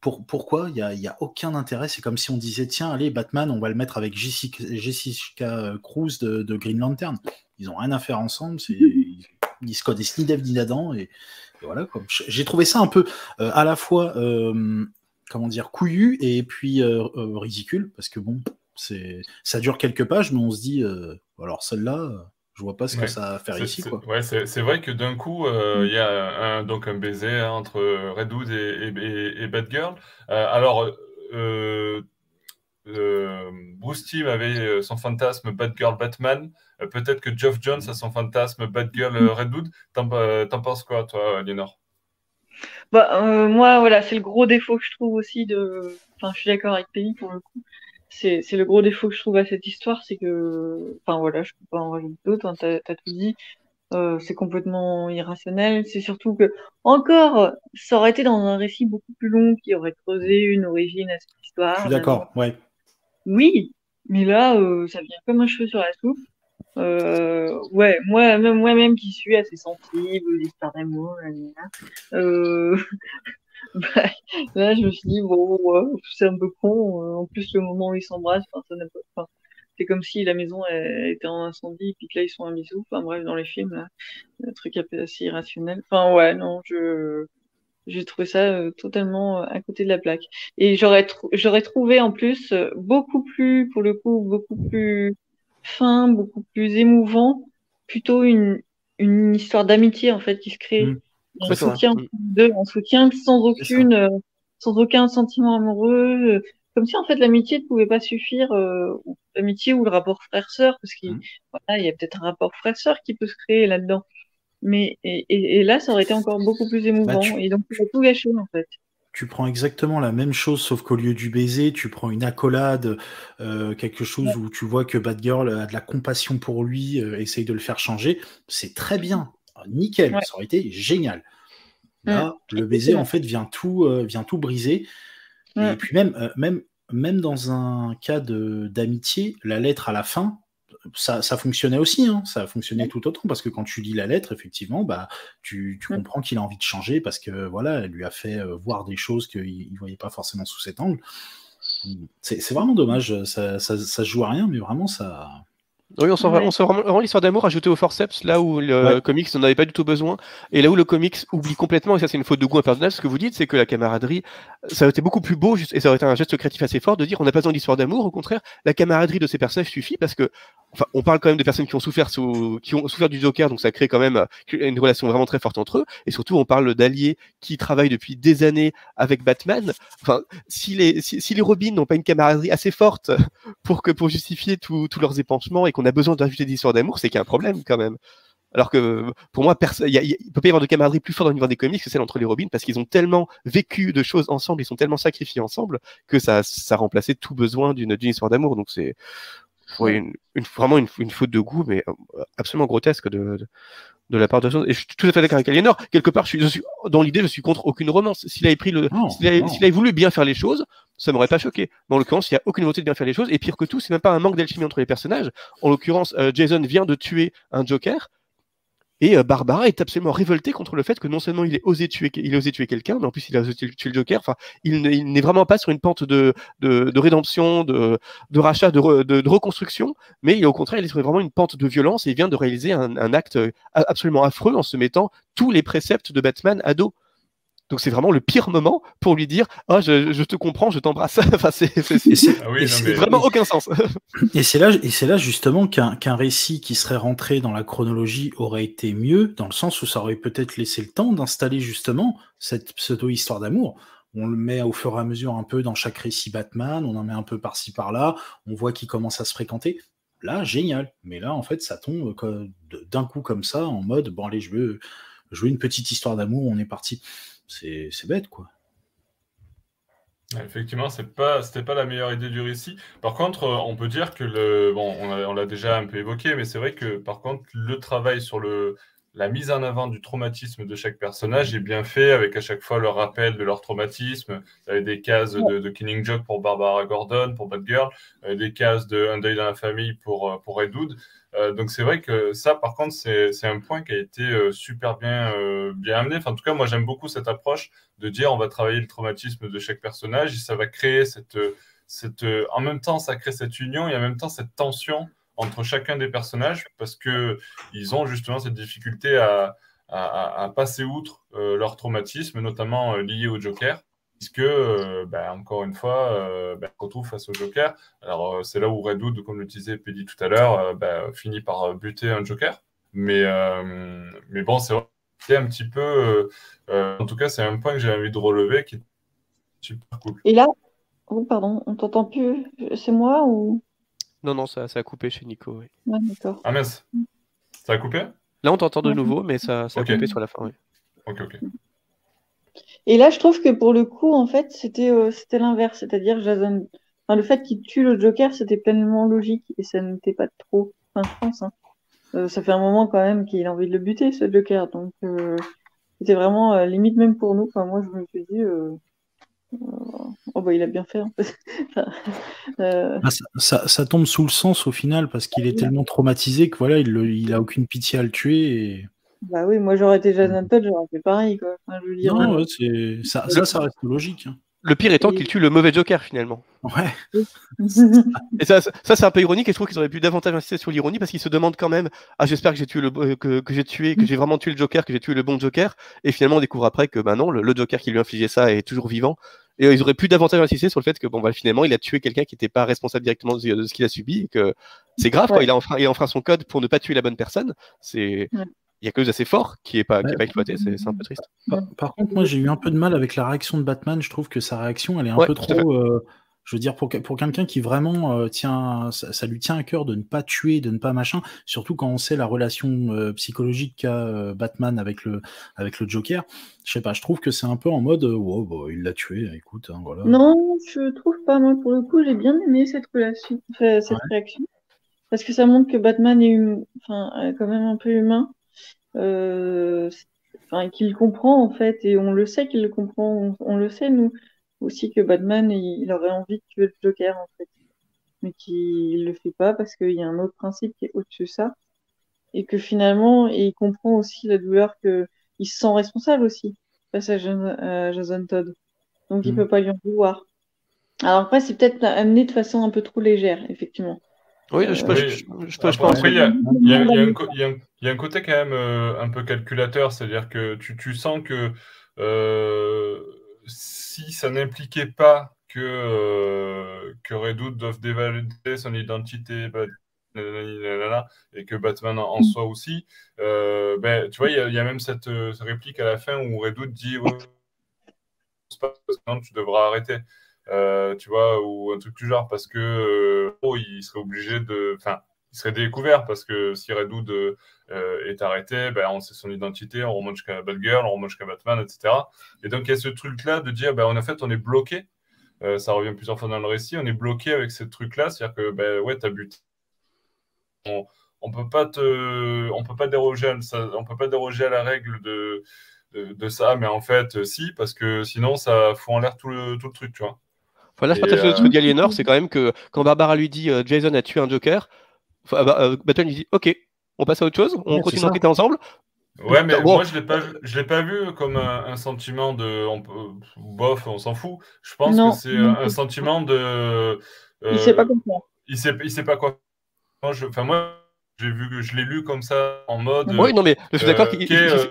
S4: pour, pourquoi? Il n'y a, y a, aucun intérêt. C'est comme si on disait tiens, allez, Batman, on va le mettre avec Jessica, Jessica Cruz de, Green Lantern. Ils ont rien à faire ensemble. Ils, se connaissent ni Dev ni Adam. Et, et voilà. J'ai trouvé ça un peu euh, à la fois, euh, comment dire, couillu et puis euh, ridicule. Parce que bon, ça dure quelques pages, mais on se dit alors celle-là je vois pas ce que ça va faire ici. Quoi.
S1: Ouais, c'est vrai que d'un coup, euh, il y a un, donc un baiser hein, entre Red Hood et, et, et Batgirl. Euh, alors, euh, Bruce Timm avait son fantasme Batgirl Batman. Peut-être que Geoff Jones a son fantasme Batgirl Red Hood. T'en penses quoi, toi, Lénore
S2: bah, Moi, voilà, c'est le gros défaut que je trouve aussi de. Enfin, je suis d'accord avec Penny pour le coup c'est le gros défaut que je trouve à cette histoire, c'est que, enfin voilà, je peux pas en rajouter d'autres, hein, t'as as tout dit, euh, c'est complètement irrationnel. C'est surtout que, encore, ça aurait été dans un récit beaucoup plus long qui aurait creusé une origine à cette histoire. Je
S4: suis d'accord, ouais.
S2: Oui, mais là, euh, ça vient comme un cheveu sur la soupe. Euh, ouais, moi même, moi même qui suis assez sensible aux histoires d'amour, euh, bah, là, je me suis dit, bon, ouais, c'est un peu con. Euh, en plus, le moment où ils s'embrassent, c'est comme si la maison était en incendie, et puis que là, ils sont un bisou. Enfin, bref, dans les films, là, un truc assez irrationnel. Enfin, ouais, non, je. J'ai trouvé ça euh, totalement euh, à côté de la plaque. Et j'aurais j'aurais trouvé en plus euh, beaucoup plus, pour le coup, beaucoup plus fin, beaucoup plus émouvant, plutôt une, une histoire d'amitié en fait qui se crée. Mmh on soutient de, on soutient sans aucune, euh, sans aucun sentiment amoureux, euh, comme si en fait l'amitié ne pouvait pas suffire, euh, l'amitié ou le rapport frère-sœur, parce qu'il mmh. voilà, il y a peut-être un rapport frère-sœur qui peut se créer là-dedans. Mais et, et, et, là, ça aurait été encore beaucoup plus émouvant, bah, tu... et donc ça tout gâché en fait
S4: tu prends exactement la même chose, sauf qu'au lieu du baiser, tu prends une accolade, euh, quelque chose ouais. où tu vois que Batgirl a de la compassion pour lui, euh, essaye de le faire changer. C'est très bien. Ah, nickel, ouais. ça aurait été génial. Là, mmh. le baiser, en fait, vient tout, euh, vient tout briser. Mmh. Et puis même, euh, même, même dans un cas d'amitié, la lettre à la fin, ça, ça fonctionnait aussi, hein, ça fonctionnait tout autant, parce que quand tu lis la lettre, effectivement, bah, tu, tu comprends qu'il a envie de changer, parce que voilà, elle lui a fait euh, voir des choses qu'il ne voyait pas forcément sous cet angle. C'est vraiment dommage, ça, ça, ça, joue à rien, mais vraiment, ça,
S3: oui, on sent, ouais. on sent vraiment l'histoire d'amour ajoutée au forceps, là où le ouais. comics n'en avait pas du tout besoin, et là où le comics oublie complètement, et ça c'est une faute de goût un personnage, ce que vous dites, c'est que la camaraderie ça aurait été beaucoup plus beau et ça aurait été un geste créatif assez fort de dire on n'a pas besoin d'histoire d'amour. Au contraire, la camaraderie de ces personnages suffit parce que, enfin, on parle quand même de personnes qui ont souffert sous, qui ont souffert du Joker, donc ça crée quand même euh, une relation vraiment très forte entre eux. Et surtout, on parle d'alliés qui travaillent depuis des années avec Batman. Enfin, si les, si, les Robins n'ont pas une camaraderie assez forte pour que pour justifier tous leurs épanchements et qu'on a besoin d'ajouter des histoires d'amour, c'est qu'il y a un problème quand même. Alors que pour moi, il ne peut pas y avoir de camaraderie plus forte dans l'univers des comics que celle entre les Robins parce qu'ils ont tellement vécu de choses ensemble, ils sont tellement sacrifiés ensemble que ça, ça remplaçait tout besoin d'une histoire d'amour. Donc c'est une, vraiment une, faute de goût, mais euh, absolument grotesque de, de, la part de Et je suis tout à fait d'accord avec Aliénor. Quelque part, je suis, dans l'idée, je suis contre aucune romance. S'il avait pris le, s'il avait, voulu bien faire les choses, ça m'aurait pas choqué. Mais en l'occurrence, il n'y a aucune volonté de bien faire les choses. Et pire que tout, c'est même pas un manque d'alchimie entre les personnages. En l'occurrence, euh, Jason vient de tuer un Joker et euh, Barbara est absolument révoltée contre le fait que non seulement il ait osé tuer, il a osé tuer quelqu'un, mais en plus il a osé tuer le Joker. Enfin, il n'est vraiment pas sur une pente de, de, de rédemption, de, de rachat, de, de, reconstruction, mais au contraire, il est sur vraiment une pente de violence et il vient de réaliser un, un acte euh, absolument affreux en se mettant tous les préceptes de Batman à dos. Donc c'est vraiment le pire moment pour lui dire oh, je, te comprends, je t'embrasse. enfin, c'est ah vraiment aucun sens.
S4: et c'est là, et c'est là justement qu'un récit qui serait rentré dans la chronologie aurait été mieux, dans le sens où ça aurait peut-être laissé le temps d'installer justement cette pseudo-histoire d'amour. On le met au fur et à mesure un peu dans chaque récit Batman, on en met un peu par-ci par-là, on voit qu'il commence à se fréquenter. Là, génial. Mais là, en fait, ça tombe d'un coup comme ça, en mode bon, allez, je veux jouer une petite histoire d'amour, on est parti c'est bête, quoi.
S1: Effectivement, c'est pas, c'était pas la meilleure idée du récit. Par contre, euh, on peut dire que le, bon, on l'a déjà un peu évoqué, mais c'est vrai que par contre, le travail sur le, la mise en avant du traumatisme de chaque personnage est bien fait, avec à chaque fois le rappel de leur traumatisme. Y avait des cases de, Killing Joke pour Barbara Gordon, pour Batgirl, des cases de Un deuil dans la famille pour, euh, pour Red Hood. Euh, donc c'est vrai que ça, par contre, c'est un point qui a été euh, super bien, euh, bien amené. En tout cas, moi j'aime beaucoup cette approche de dire on va travailler le traumatisme de chaque personnage et ça va créer cette, cette, en même temps, ça crée cette union et en même temps cette tension entre chacun des personnages parce que ils ont justement cette difficulté à, à passer outre leur traumatisme, notamment lié au Joker puisque, euh, ben, encore une fois, euh, ben, on se retrouve face au Joker. Alors, euh, c'est là où Redwood, comme le disait Pédi tout à l'heure, ben, finit par buter un Joker. Mais, mais bon, c'est un petit peu. en tout cas, c'est un point que j'ai envie de relever qui est super cool.
S2: Et là, oh, pardon, on t'entend plus. C'est moi ou?
S3: Non, non, ça, ça a coupé chez Nico. Oui.
S2: d'accord.
S1: Ah mince. Ça a coupé?
S3: Là, on t'entend de nouveau, mais ça, ça a coupé sur la fin. Oui.
S1: Ok, ok.
S2: Et là, je trouve que pour le coup, en fait, c'était euh, c'était l'inverse, c'est-à-dire Jason. Enfin, le fait qu'il tue le Joker, c'était pleinement logique et ça n'était pas trop. Enfin, je pense. Hein. Euh, ça fait un moment quand même qu'il a envie de le buter, ce Joker. Donc, euh, c'était vraiment limite même pour nous. Enfin, moi, je me suis dit. Oh bah il a bien fait. En fait.
S4: Ah, ça, ça, tombe sous le sens au final parce qu'il est tellement traumatisé que voilà il, il a aucune pitié à le tuer et
S2: bah oui, moi j'aurais été Jason Todd, j'aurais fait pareil. Quoi.
S4: je veux dire, non, euh, ça, ça, ça, reste logique. Hein.
S3: Le pire étant qu'il tue le mauvais Joker finalement.
S4: Ouais.
S3: et ça, ça c'est un peu ironique et je trouve qu'ils auraient pu davantage insister sur l'ironie parce qu'ils se demandent quand même Ah, j'espère que j'ai tué le euh, que, que j'ai tué, que j'ai vraiment tué le Joker, que j'ai tué le bon Joker. Et finalement, on découvre après que bah non, le, Joker qui lui infligeait ça est toujours vivant. Et euh, ils auraient pu davantage insister sur le fait que bon bah finalement il a tué quelqu'un qui n'était pas responsable directement de, ce qu'il a subi et que c'est grave quoi. Il a enfreint, il a enfreint son code pour ne pas tuer la bonne personne. C'est il y a quelque chose d'assez fort qui n'est pas, pas exploité, c'est un peu triste.
S4: Par, contre, moi j'ai eu un peu de mal avec la réaction de Batman, je trouve que sa réaction elle est un peu trop. Euh, je veux dire, pour, pour quelqu'un qui vraiment euh, tient, ça, lui tient à cœur de ne pas tuer, de ne pas machin, surtout quand on sait la relation euh, psychologique qu'a Batman avec le, avec le Joker, je sais pas, je trouve que c'est un peu en mode, oh, bah, il l'a tué, écoute, hein, voilà.
S2: Non, je trouve pas, moi pour le coup, j'ai bien aimé cette relation, cette réaction, parce que ça montre que Batman est, hum, enfin, quand même un peu humain enfin, qu'il comprend en fait, et on le sait qu'il le comprend, on, le sait nous aussi que Batman il, aurait envie de tuer le Joker en fait, mais qu'il le fait pas parce qu'il y a un autre principe qui est au-dessus de ça, et que finalement il comprend aussi la douleur que il se sent responsable aussi face à, Jason Todd, donc il mm. peut pas lui en vouloir. Alors après c'est peut-être amené de façon un peu trop légère effectivement.
S3: Oui, je, pense.
S1: il y, a un côté quand même euh, un peu calculateur, c'est-à-dire que tu, tu, sens que euh, si ça n'impliquait pas que, euh, que Redout doivent dévalider son identité bah, et que Batman en soit aussi, euh, ben, tu vois, il y, a même cette, réplique à la fin où Redout dit tu devras arrêter. Tu vois, ou un truc du genre, parce que oh, il serait obligé de. Enfin, il serait découvert parce que si Redwood euh, est arrêté, ben, on sait son identité, on remonte jusqu'à Batgirl, on remonte jusqu'à Batman, etc. Et donc il y a ce truc-là de dire, ben, en fait, on est bloqué. Euh, ça revient plusieurs fois dans le récit, on est bloqué avec ce truc-là, c'est-à-dire que ben, ouais, as buté. On, on peut pas te, on peut pas déroger, à, on peut pas déroger à la règle de, de, ça, mais en fait, si, parce que sinon, ça fout en l'air tout le, tout le truc, tu vois.
S3: Voilà, je partage le truc d'Aliénor, c'est quand même que quand Barbara lui dit euh, Jason a tué un Joker, Enfin, bah, euh, Batman lui dit Ok, on passe à autre chose, on continue d'enquêter ensemble.
S1: Ouais, mais moi je l'ai pas, je l'ai pas vu comme un, sentiment de, bof, on s'en fout. Je pense que c'est un, sentiment de.
S2: il sait pas quoi.
S1: Il sait, il sait pas quoi. Moi, je, enfin moi, j'ai vu, je l'ai lu comme ça en mode.
S3: Oui, non mais je suis d'accord euh, qu'il. Euh,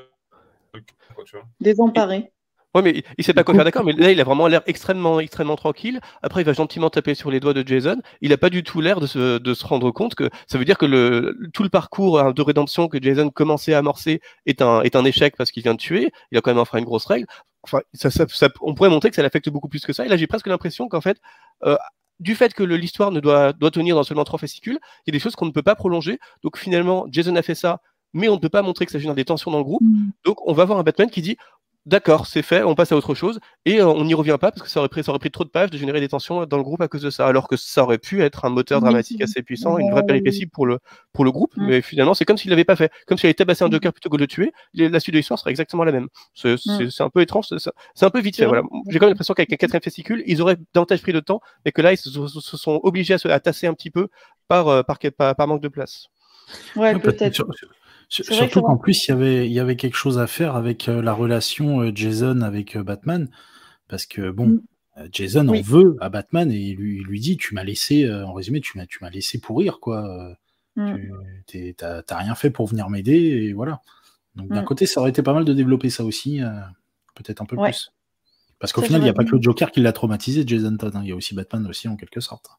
S2: Désemparé.
S3: Ouais, mais il sait pas quoi faire, d'accord, mais là, il a vraiment l'air extrêmement, extrêmement tranquille. Après, il va gentiment taper sur les doigts de Jason. Il a pas du tout l'air de se, de se rendre compte que ça veut dire que le, tout le parcours hein, de rédemption que Jason commençait à amorcer est un, est un échec parce qu'il vient de tuer. Il a quand même enfreint une grosse règle. Enfin, ça, ça, on pourrait montrer que ça l'affecte beaucoup plus que ça. Et là, j'ai presque l'impression qu'en fait, euh, du fait que l'histoire ne doit, doit tenir dans seulement trois fascicules, il y a des choses qu'on ne peut pas prolonger. Donc finalement, Jason a fait ça, mais on ne peut pas montrer que ça génère des tensions dans le groupe. Mm. Donc on va voir un Batman qui dit d'accord, c'est fait, on passe à autre chose, et euh, on n'y revient pas parce que ça aurait, pris, ça aurait pris trop de pages de générer des tensions dans le groupe à cause de ça, alors que ça aurait pu être un moteur dramatique assez puissant, une vraie péripétie pour le, pour le groupe, mm. mais finalement c'est comme s'il l'avait pas fait, comme s'il avait tabassé un mm. Joker plutôt que de le tuer, la suite de l'histoire serait exactement la même. C'est mm. un peu étrange, c'est un peu vite fait, voilà. J'ai quand même l'impression qu'avec un quatrième fascicule, ils auraient davantage pris de temps, mais que là ils se, sont obligés à se tasser un petit peu par, euh, par, par, manque de place.
S2: Ouais, peut-être.
S4: Surtout qu'en plus, il y, avait, il y avait quelque chose à faire avec euh, la relation euh, Jason avec euh, Batman. Parce que, bon, mm. Jason en veut à Batman et il lui, lui dit Tu m'as laissé, en résumé, tu m'as, tu m'as laissé pourrir, quoi. Mm. Tu t'as, rien fait pour venir m'aider, et voilà. Donc, d'un mm. côté, ça aurait été pas mal de développer ça aussi, peut-être un peu plus. Parce qu'au final, il n'y a pas que le Joker qui l'a traumatisé, Jason Todd. Hein. Il y a aussi Batman aussi, en quelque sorte.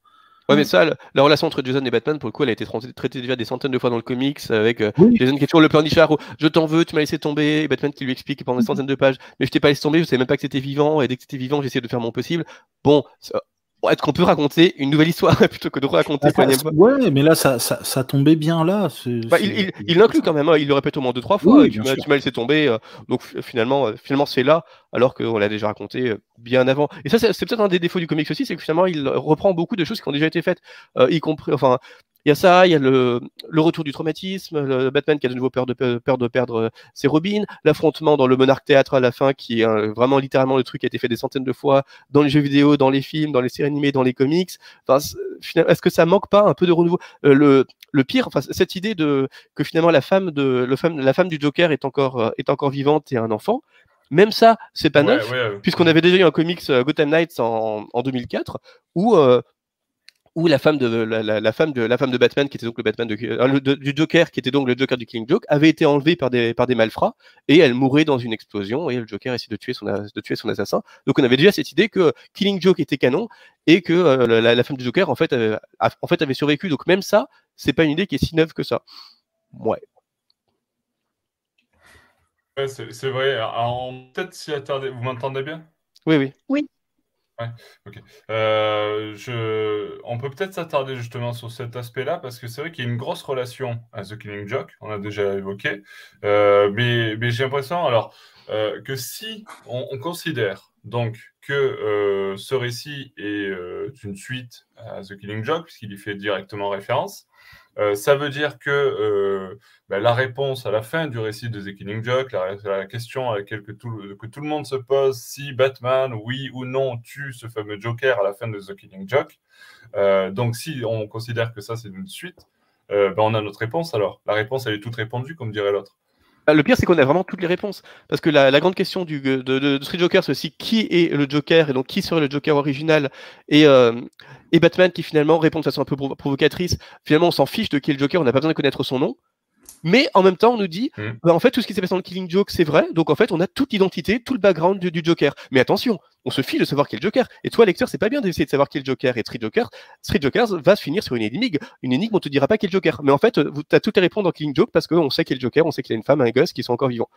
S3: Ouais, mais ça, la, relation entre Jason et Batman, pour le coup, elle a été traitée déjà des centaines de fois dans le comics, avec euh, Jason qui est toujours le pleurnichard, je t'en veux, tu m'as laissé tomber, et Batman qui lui explique pendant des centaines de pages, mais je t'ai pas laissé tomber, je savais même pas que c'était vivant, et dès que c'était vivant, j'essayais de faire mon possible. Bon, est-ce qu'on peut raconter une nouvelle histoire plutôt que de raconter
S4: ah, Ouais, mais là, ça, ça, ça, tombait bien là.
S3: Bah, il, l'inclut quand même, hein. il le répète au moins deux, trois fois. tu m'as laissé tomber. Euh, donc finalement, euh, finalement c'est là, alors qu'on l'a déjà raconté euh, bien avant. Et ça, c'est peut-être un des défauts du comics aussi, c'est que finalement, il reprend beaucoup de choses qui ont déjà été faites, y compris, enfin, il y a ça, il y a le, le, retour du traumatisme, le Batman qui a de nouveau peur de, peur de perdre euh, ses robines, l'affrontement dans le Monarch Théâtre à la fin, qui est vraiment littéralement le truc qui a été fait des centaines de fois dans les jeux vidéo, dans les films, dans les séries animées, dans les comics. Enfin, est-ce que ça manque pas un peu de renouveau euh, le, le, pire, enfin, cette idée de que finalement la femme de le femme, la femme du Joker est encore euh, est encore vivante et un enfant. Même ça, c'est pas neuf, puisqu'on avait déjà eu un comics Gotham Knights en, en 2004 où ou la femme de la, femme de la femme de Batman qui était donc le Batman de, euh, du Joker qui était donc le Joker du Killing Joke avait été enlevée par des par des malfrats et elle mourait dans une explosion et le Joker essaie de tuer son de tuer son assassin donc on avait déjà cette idée que Killing Joke était canon et que euh, la, femme du Joker en fait euh, en fait avait survécu donc même ça c'est pas une idée qui est si neuve que ça ouais
S1: c'est vrai. Peut-être s'y attarder. Vous m'entendez bien?
S3: Oui, oui.
S2: Oui
S1: ok. Euh, je... On peut peut-être s'attarder justement sur cet aspect-là, parce que c'est vrai qu'il y a une grosse relation à The Killing Joke, on a déjà évoqué, euh, mais, mais j'ai l'impression alors euh, que si on, considère donc que ce récit est une suite à The Killing Joke, puisqu'il y fait directement référence, euh, ça veut dire que euh, bah, la réponse à la fin du récit de The Killing Joke, la, question à laquelle que tout, le monde se pose, si Batman, oui ou non, tue ce fameux Joker à la fin de The Killing Joke, euh, donc si on considère que ça c'est une suite, bah, on a notre réponse alors. La réponse elle est toute répandue, comme dirait l'autre.
S3: Bah, le pire, c'est qu'on a vraiment toutes les réponses. Parce que la, grande question du, de, Street Joker, c'est aussi qui est le Joker et donc qui serait le Joker original. Et, euh, et Batman qui finalement répond de façon un peu provocatrice. Finalement, on s'en fiche de qui est le Joker, on n'a pas besoin de connaître son nom. Mais en même temps, on nous dit, mm. bah, en fait, tout ce qui s'est passé dans le Killing Joke, c'est vrai. Donc en fait, on a toute l'identité, tout le background du, Joker. Mais attention, on se fie de savoir qui est le Joker. Et toi, lecteur, c'est pas bien d'essayer de savoir qui est le Joker. Et Street Joker, Street Joker va se finir sur une énigme. Une énigme, on te dira pas qui est le Joker. Mais en fait, tu as toutes les réponses dans Killing Joke parce qu'on sait qui est le Joker, on sait qu'il y a une femme, un gosse qui sont encore vivants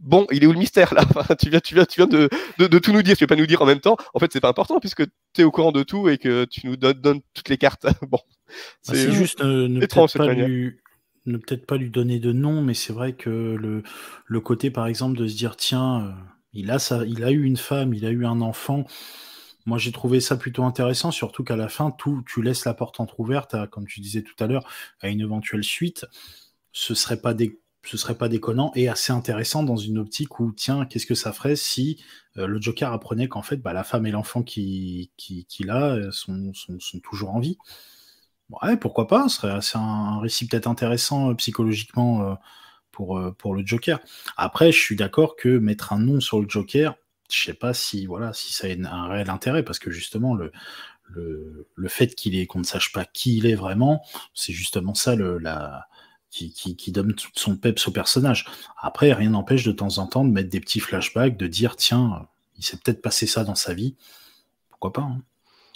S3: bon, il est où le mystère là? Tu viens, tu viens, tu viens de, de, tout nous dire. Tu veux pas nous dire en même temps. En fait, c'est pas important puisque tu es au courant de tout et que tu nous donnes, toutes les cartes. bon,
S4: bah, c'est juste euh, ne pas, lui, ne peut-être pas lui donner de nom, mais c'est vrai que le, côté, par exemple, de se dire tiens, euh, il a il a eu une femme, il a eu un enfant. Moi, j'ai trouvé ça plutôt intéressant, surtout qu'à la fin, tout, tu laisses la porte entrouverte, comme tu disais tout à l'heure, à une éventuelle suite. Ce serait pas ce serait pas déconnant et assez intéressant dans une optique où, tiens, qu'est-ce que ça ferait si euh, le Joker apprenait qu'en fait, bah, la femme et l'enfant qu'il qui, a euh, sont, toujours en vie Ouais, pourquoi pas Ce serait un, récit peut-être intéressant euh, psychologiquement pour, pour le Joker. Après, je suis d'accord que mettre un nom sur le Joker, je sais pas si voilà si ça a un réel intérêt parce que justement le fait qu'il est qu'on ne sache pas qui il est vraiment, c'est justement ça le, la qui, donne tout son peps au personnage. Après, rien n'empêche de temps en temps de mettre des petits flashbacks, de dire tiens, il s'est peut-être passé ça dans sa vie. Pourquoi pas hein.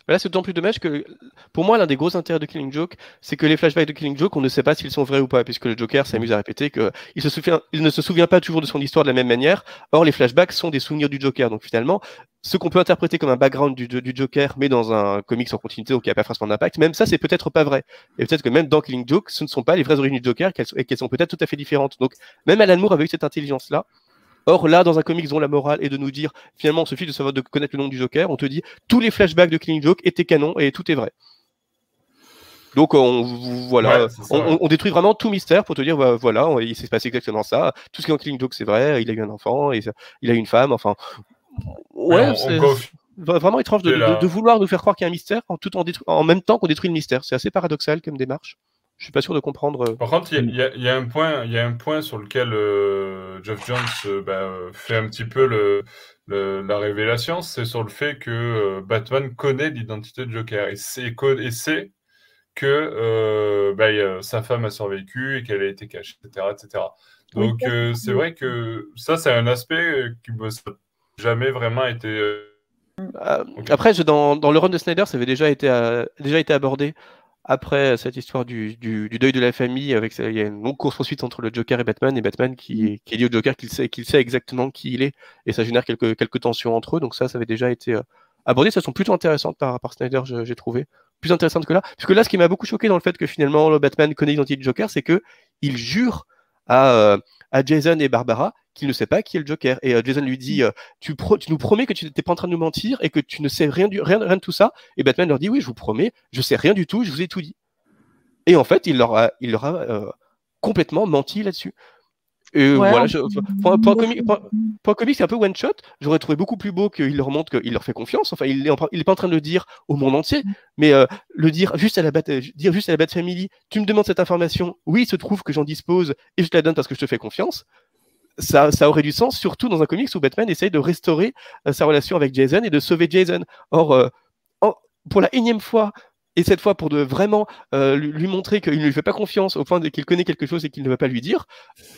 S3: Là, c'est d'autant plus dommage que, pour moi, l'un des gros intérêts de Killing Joke, c'est que les flashbacks de Killing Joke, on ne sait pas s'ils sont vrais ou pas, puisque le Joker s'amuse à répéter qu'il il ne se souvient pas toujours de son histoire de la même manière. Or, les flashbacks sont des souvenirs du Joker. Donc, finalement, ce qu'on peut interpréter comme un background du, Joker, mais dans un comics en continuité, donc qui n'a pas forcément d'impact, même ça, c'est peut-être pas vrai. Et peut-être que même dans Killing Joke, ce ne sont pas les vraies origines du Joker, et qu'elles sont peut-être tout à fait différentes. Donc, même Alan Moore avait eu cette intelligence-là. Or, là, dans un comics dont la morale est de nous dire, finalement, on suffit de savoir de connaître le nom du Joker, on te dit, tous les flashbacks de Killing Joke étaient canons et tout est vrai. Donc on, voilà, on, détruit vraiment tout mystère pour te dire bah, voilà, il s'est passé exactement ça. Tout ce qui est en Killing Joke, c'est vrai. Il a eu un enfant, et il a eu une femme. Enfin, ouais, c'est vraiment étrange de, vouloir nous faire croire qu'il y a un mystère en tout en, en même temps qu'on détruit le mystère. C'est assez paradoxal comme démarche je suis pas sûr de comprendre.
S1: Euh, Par contre, il y, a un point, il y a un point sur lequel euh, Jeff Jones euh, bah, fait un petit peu le, la révélation, c'est sur le fait que Batman connaît l'identité de Joker et sait, et sait que bah, sa femme a survécu et qu'elle a été cachée, etc., etc. Donc c'est vrai que ça, c'est un aspect qui n'a jamais vraiment été.
S3: Après, je, dans, dans, le run de Snyder, ça avait déjà été, déjà été abordé après cette histoire du, deuil de la famille, avec il y a une longue course ensuite entre le Joker et Batman, et Batman qui, qui dit au Joker qu'il sait, qu'il sait exactement qui il est, et ça génère quelques, quelques tensions entre eux. Donc ça, ça avait déjà été euh, abordé. Ça sont plutôt intéressantes par, par Snyder, j'ai trouvé. Plus intéressantes que là. Parce que là, ce qui m'a beaucoup choqué dans le fait que finalement le Batman connaît l'identité du Joker, c'est que il jure à, euh, à Jason et Barbara qu'il ne sait pas qui est le Joker. Et euh, Jason lui dit euh, tu, tu, nous promets que tu n'étais pas en train de nous mentir et que tu ne sais rien, du, rien, rien de tout ça. Et Batman leur dit oui, je vous promets, je sais rien du tout, je vous ai tout dit. Et en fait, il leur a, il leur a euh, complètement menti là-dessus. Et voilà, pour, un comic, c'est un peu one shot. J'aurais trouvé beaucoup plus beau qu'il leur montre qu'il leur fait confiance. Enfin, il n'est il est pas en train de le dire au monde entier, mais le dire juste à la Bat, dire juste à la Bat Family. Tu me demandes cette information. Oui, il se trouve que j'en dispose et je te la donne parce que je te fais confiance ça, aurait du sens, surtout dans un comics où Batman essaye de restaurer euh, sa relation avec Jason et de sauver Jason. Or, euh, pour la énième fois, et cette fois pour de vraiment euh, lui, montrer qu'il ne lui fait pas confiance au point qu'il connaît quelque chose et qu'il ne va pas lui dire,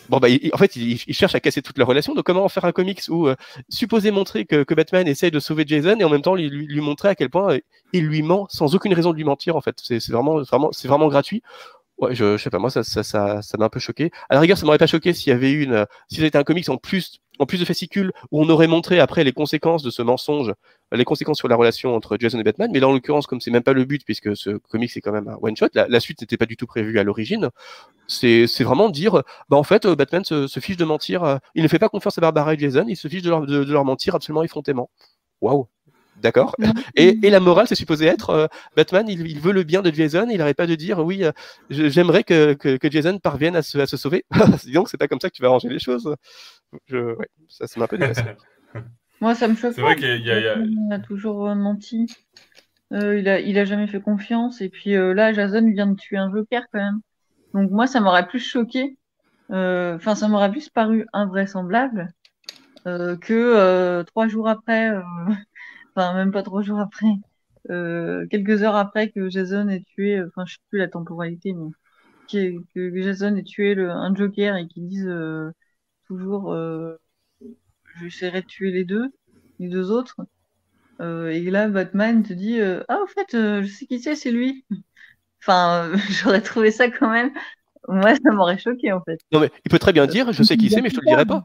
S3: bon bah en fait il, cherche à casser toute la relation. Donc comment faire un comics où supposer montrer que, Batman essaye de sauver Jason et en même temps lui, lui, montrer à quel point il lui ment sans aucune raison de lui mentir en fait. C'est vraiment vraiment c'est vraiment gratuit. Ouais, je, je sais pas, moi, ça, m'a un peu choqué. À la rigueur, ça m'aurait pas choqué s'il y avait une, euh, si c'était un comics en plus, en plus de fascicules, où on aurait montré après les conséquences de ce mensonge, les conséquences sur la relation entre Jason et Batman. Mais là, en l'occurrence, comme c'est même pas le but, puisque ce comics c'est quand même un one shot, la, suite n'était pas du tout prévue à l'origine. C'est, vraiment dire, bah, en fait, euh, Batman se, fiche de mentir, euh, il ne fait pas confiance à Barbara et Jason, il se fiche de leur, de leur mentir absolument effrontément. Waouh! D'accord et, et, la morale, c'est supposé être euh, Batman, il, il, veut le bien de Jason, il n'arrête pas de dire oui, euh, j'aimerais que, que, que, Jason parvienne à se, à se sauver. Disons que c'est pas comme ça que tu vas arranger les choses. Je, ouais, ça, m'a un peu dépassé.
S2: Moi, ça me choque. C'est vrai qu'il y, a, a toujours euh, menti. il, a, il a jamais fait confiance. Et puis là, Jason vient de tuer un Joker quand même. Donc moi, ça m'aurait plus choqué. Enfin, ça m'aurait plus paru invraisemblable que trois jours après enfin même pas trois jours après, euh, quelques heures après que Jason ait tué, enfin je sais plus la temporalité, mais que Jason ait tué le, un Joker et qu'ils disent toujours j'essaierai de tuer les deux, les deux autres. et là, Batman te dit Ah, en fait, je sais qui c'est, c'est lui. Enfin, j'aurais trouvé ça quand même. Moi, ça m'aurait choqué en fait.
S3: Non, mais il peut très bien dire Je sais qui c'est, mais je te le dirai pas.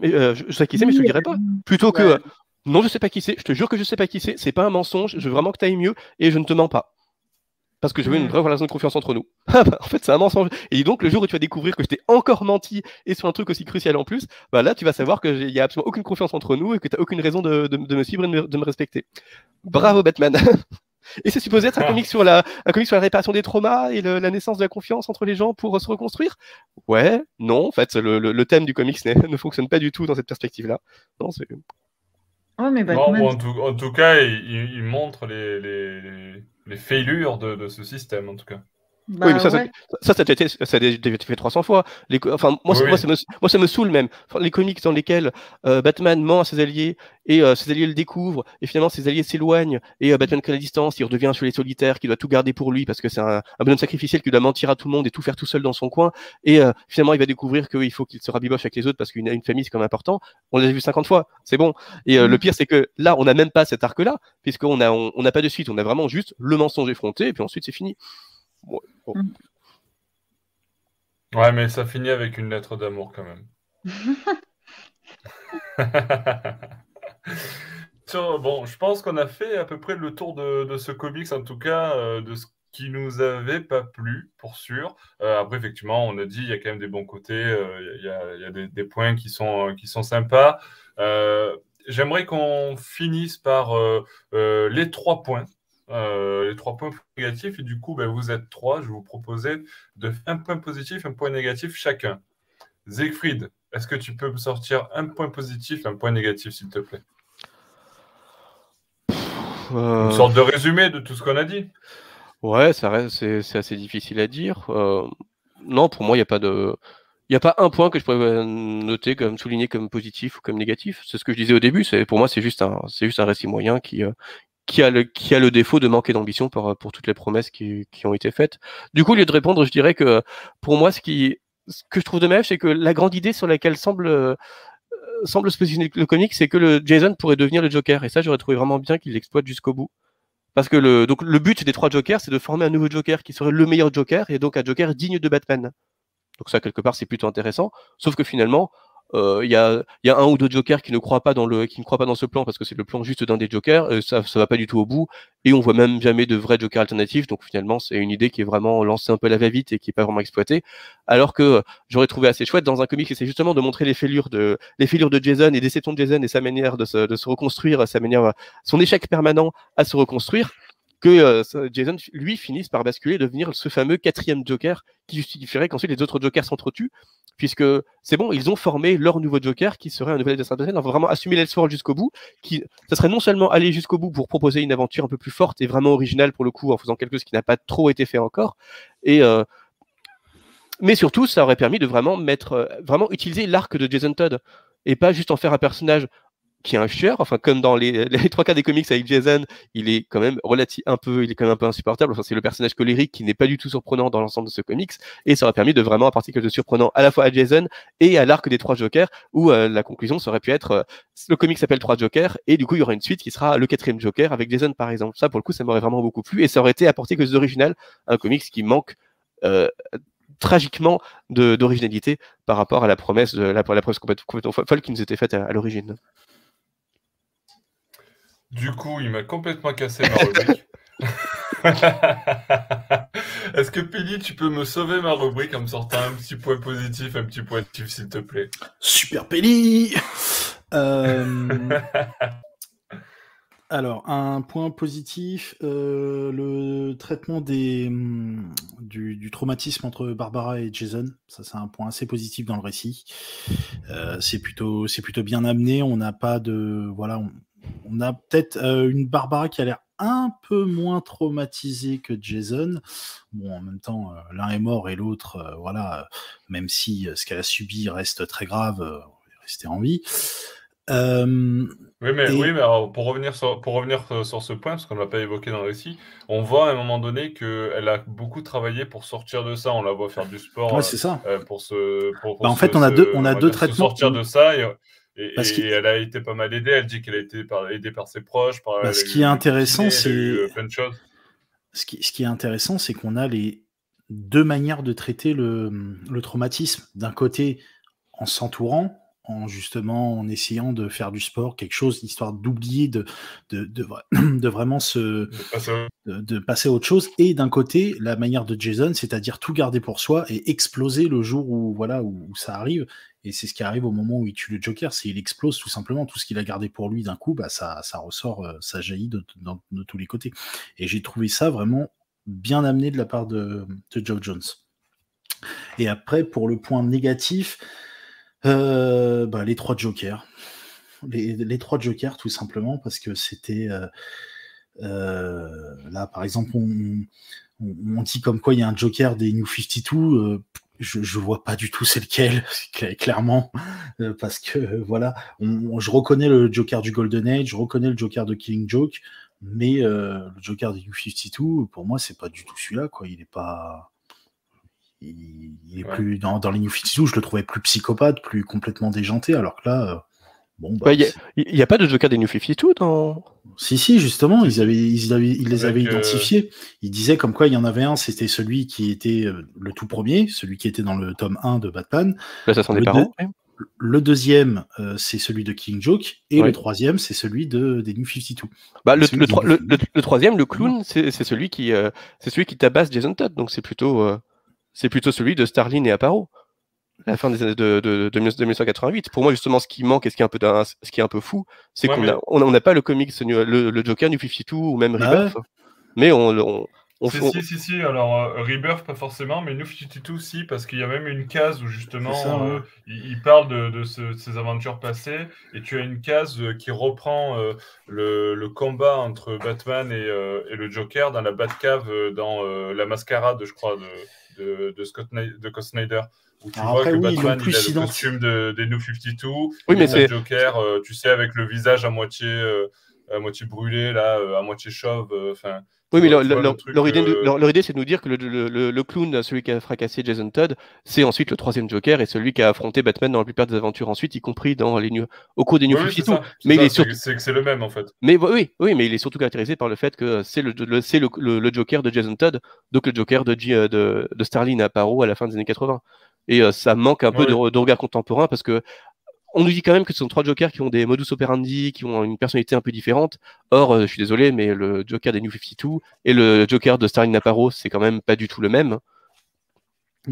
S3: Mais, je sais qui c'est, mais je te le dirai pas. Plutôt que Non, je sais pas qui c'est, je te jure que je sais pas qui c'est, c'est pas un mensonge, je veux vraiment que tu ailles mieux et je ne te mens pas. Parce que je veux une vraie relation de confiance entre nous. Ah bah, en fait, c'est un mensonge. Et donc, le jour où tu vas découvrir que je t'ai encore menti et sur un truc aussi crucial en plus, bah là, tu vas savoir qu'il n'y a absolument aucune confiance entre nous et que tu n'as aucune raison de, me suivre et de me, respecter. Bravo, Batman. et c'est supposé être un comic sur la, un comic sur la réparation des traumas et la naissance de la confiance entre les gens pour se reconstruire? Ouais, non, en fait, le, thème du comics ne fonctionne pas du tout dans cette perspective-là. Non, c'est.
S2: Mais
S1: en, tout, cas, il, montre les les failures de, de, ce système, en tout cas.
S3: Bah oui, mais ça, ça, ça, ça, a été, ça a été fait 300 fois. Les, enfin, moi, moi, ça me, moi, ça me saoule même. les comics dans lesquels euh, Batman ment à ses alliés et euh, ses alliés le découvrent et finalement ses alliés s'éloignent et euh, Batman prend la distance, il redevient sur les solitaires, qui doit tout garder pour lui parce que c'est un, un, bonhomme sacrificiel qui doit mentir à tout le monde et tout faire tout seul dans son coin. Et finalement, il va découvrir qu'il faut qu'il se rabiboche avec les autres parce qu'une une famille, c'est quand même important. On l'a vu 50 fois, c'est bon. Et le mm. pire, c'est que là, on n'a même pas cet arc-là, puisqu'on n'a on, on pas de suite. On a vraiment juste le mensonge effronté et puis ensuite, c'est fini.
S1: Mm. Ouais, mais ça finit avec une lettre d'amour quand même. bon, je pense qu'on a fait à peu près le tour de, ce comics, en tout cas, euh, de ce qui nous avait pas plu, pour sûr. Euh, après, effectivement, on a dit il y a quand même des bons côtés, euh, il y, a, des, points qui sont, qui sont sympas. J'aimerais qu'on finisse par les trois points euh, les trois points négatifs. Et du coup, ben, vous êtes trois. Je vous proposer de faire un point positif, un point négatif chacun. Siegfried, est-ce que tu peux me sortir un point positif, un point négatif, s'il te plaît? Euh, Une sorte de résumé de tout ce qu'on a dit.
S3: Ouais, ça c'est, assez difficile à dire. Euh, non, pour moi, il n'y a pas de. Il n'y a pas un point que je pourrais noter comme souligner comme positif ou comme négatif. C'est ce que je disais au début. Pour moi, c'est juste un, c'est juste un récit moyen qui, qui a le, qui a le défaut de manquer d'ambition pour, pour toutes les promesses qui, qui, ont été faites. Du coup, au lieu de répondre, je dirais que pour moi, ce, qui, que je trouve dommage, c'est que la grande idée sur laquelle semble, euh, semble se positionner le comic, c'est que le Jason pourrait devenir le Joker. Et ça, j'aurais trouvé vraiment bien qu'il l'exploite jusqu'au bout. Parce que le, donc, le but des trois Jokers, c'est de former un nouveau Joker qui serait le meilleur Joker et donc un Joker digne de Batman. Donc ça, quelque part, c'est plutôt intéressant. Sauf que finalement, euh, il y, a, y, a, un ou deux jokers qui ne croient pas dans le qui ne croient pas dans ce plan parce que c'est le plan juste d'un des jokers euh, ça ça va pas du tout au bout et on voit même jamais de vrais jokers alternatifs. Donc finalement c'est une idée qui est vraiment lancée un peu à la va-vite et qui est pas vraiment exploitée. Alors que j'aurais trouvé assez chouette dans un comic c'est justement de montrer les fêlures de les fêlures de Jason et des de Jason et sa manière de se, de se reconstruire sa manière son échec permanent à se reconstruire que euh, Jason, lui, finisse par basculer et devenir ce fameux quatrième Joker qui justifierait qu'ensuite les autres Jokers s'entretuent, puisque c'est bon, ils ont formé leur nouveau Joker qui serait un nouvel adversaire de scène, on va vraiment assumer l'Elseworld jusqu'au bout, qui, ça serait non seulement aller jusqu'au bout pour proposer une aventure un peu plus forte et vraiment originale pour le coup, en faisant quelque chose qui n'a pas trop été fait encore, et euh, mais surtout, ça aurait permis de vraiment mettre, euh, vraiment utiliser l'arc de Jason Todd et pas juste en faire un personnage qui est un chieur, enfin comme dans les, trois cas des comics avec Jason, il est quand même relatif un peu, il est quand même un peu insupportable. Enfin, c'est le personnage colérique qui n'est pas du tout surprenant dans l'ensemble de ce comics, et ça aurait permis de vraiment apporter quelque chose de surprenant à la fois à Jason et à l'arc des trois Jokers, où euh, la conclusion serait pu être euh, le comic s'appelle trois Jokers, et du coup il y aura une suite qui sera le quatrième Joker avec Jason par exemple. Ça pour le coup ça m'aurait vraiment beaucoup plu, et ça aurait été apporté quelque chose d'original, un comics qui manque euh, tragiquement d'originalité par rapport à la promesse de la, la promesse complètement, folle qui nous était faite à l'origine.
S1: Du coup, il m'a complètement cassé ma rubrique. Est-ce que Pili, tu peux me sauver ma rubrique en me sortant un petit point positif, un petit point négatif, s'il te plaît?
S4: Super Pili euh, Alors, un point positif, euh, le traitement hum, du, traumatisme entre Barbara et Jason. Ça, c'est un point assez positif dans le récit. Euh, c'est plutôt, bien amené. On n'a pas de, voilà, a peut-être euh, une Barbara qui a l'air un peu moins traumatisée que Jason. Bon, en même temps, euh, l'un est mort et l'autre, euh, voilà, même si ce qu'elle a subi reste très grave, rester en vie.
S1: Oui, mais, oui, mais pour revenir sur, pour revenir sur ce point, parce qu'on ne l'a pas évoqué dans le récit, on voit à un moment donné qu'elle a beaucoup travaillé pour sortir de ça. On la voit faire du sport.
S4: Ouais, c'est ça.
S1: pour se, pour,
S4: bah, en fait, on a deux, on a deux traitements.
S1: sortir de ça et, et, elle a été pas mal aidée. Elle dit qu'elle a été aidée par ses proches. Par,
S4: bah, ce qui est intéressant, c'est.
S1: Plein de choses.
S4: Ce qui, ce qui est intéressant, c'est qu'on a les deux manières de traiter le, le traumatisme. D'un côté, en s'entourant, en justement en essayant de faire du sport quelque chose histoire d'oublier de de, de, de, vraiment se de, passer à autre chose et d'un côté la manière de Jason c'est-à-dire tout garder pour soi et exploser le jour où voilà où, ça arrive et c'est ce qui arrive au moment où il tue le Joker c'est il explose tout simplement tout ce qu'il a gardé pour lui d'un coup bah ça ça ressort euh, ça jaillit de, tous les côtés et j'ai trouvé ça vraiment bien amené de la part de, Joe Jones et après pour le point négatif euh, bah, les trois jokers. Les, trois jokers, tout simplement, parce que c'était. Euh, là, par exemple, on, on, dit comme quoi il y a un joker des New 52. Je, je vois pas du tout c'est lequel, clairement, parce que voilà, je reconnais le Joker du Golden Age, je reconnais le Joker de Killing Joke, mais le Joker des New 52, pour moi, c'est pas du tout celui-là, quoi. Il est pas, il, est plus dans, dans les New 52, je le trouvais plus psychopathe, plus complètement déjanté, alors que là, euh, bon.
S3: Bah, il n'y a, pas de Joker des New 52 dans.
S4: Si, si, justement, ils, avaient, ils, les avaient euh, identifiés. Ils disaient comme quoi il y en avait un, c'était celui qui était euh, le tout premier, celui qui était dans le tome 1 de Batman.
S3: L'assassin des parents.
S4: Le deuxième, c'est celui de King Joke, et le troisième, c'est celui de, des New 52.
S3: Bah, le, le, troisième, le clown, c'est celui qui, c'est celui qui tabasse Jason Todd, donc c'est plutôt c'est plutôt celui de Starlin et Aparo la fin des années de, de, de, 1988. Pour moi, justement, ce qui manque et ce qui est un peu, ce qui est un peu fou, c'est qu'on n'a on, pas le comics, le, le, Joker, New 52 ou même bah Rebirth, mais on,
S1: si, si, si, alors euh, Rebirth pas forcément, mais New 52 si, parce qu'il y a même une case où justement euh, il, parle de, ses aventures passées, et tu as une case euh, qui reprend le, combat entre Batman et, et, le Joker dans la Batcave, dans la mascarade, je crois, de, de, Scott, de Snyder. Où tu vois que Batman il a le costume de, des New 52, oui, mais c'est Joker, tu sais, avec le visage à moitié, à moitié brûlé, là, à moitié chauve, enfin.
S3: Oui, mais leur, idée, c'est de nous dire que le, clown, celui qui a fracassé Jason Todd, c'est ensuite le troisième Joker et celui qui a affronté Batman dans la plupart des aventures ensuite, y compris dans les au cours des New
S1: oui, Mais il est surtout... c'est c'est le même en fait.
S3: Mais oui, oui, mais il est surtout caractérisé par le fait que c'est le, c'est le, Joker de Jason Todd, donc le Joker de, G, de, de Starlin à Paro à la fin des années 80. Et euh, ça manque un peu de, de, regard contemporain parce que on nous dit quand même que ce sont trois Jokers qui ont des modus operandi, qui ont une personnalité un peu différente. Or, euh, je suis désolé, mais le Joker des New 52 et le Joker de Starling Naparo, c'est quand même pas du tout le même.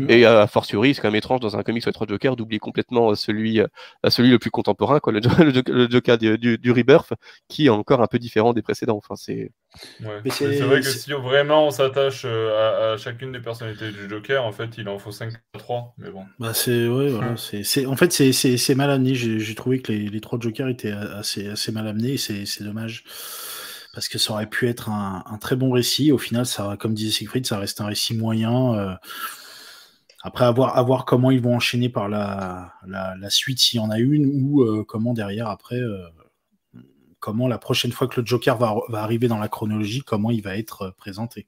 S3: Et a fortiori, c'est quand même étrange dans un comic sur les trois Jokers d'oublier complètement euh, celui, euh, celui le plus contemporain, quoi, le, Joker du, du, Rebirth, qui est encore un peu différent des précédents. Enfin, c'est.
S1: C'est vrai que si vraiment on s'attache euh, à, chacune des personnalités du Joker, en fait, il en faut 5 à 3. Mais bon.
S4: Bah c'est ouais, voilà, c'est en fait c'est mal amené. J'ai trouvé que les, les, trois Jokers étaient assez, assez mal amenés. C'est dommage parce que ça aurait pu être un, un, très bon récit. Au final, ça, comme disait Siegfried, ça reste un récit moyen. Euh, après, à voir, à voir comment ils vont enchaîner par la, la, la suite, s'il y en a une, ou euh, comment derrière, après, euh, comment la prochaine fois que le Joker va, va, arriver dans la chronologie, comment il va être euh, présenté.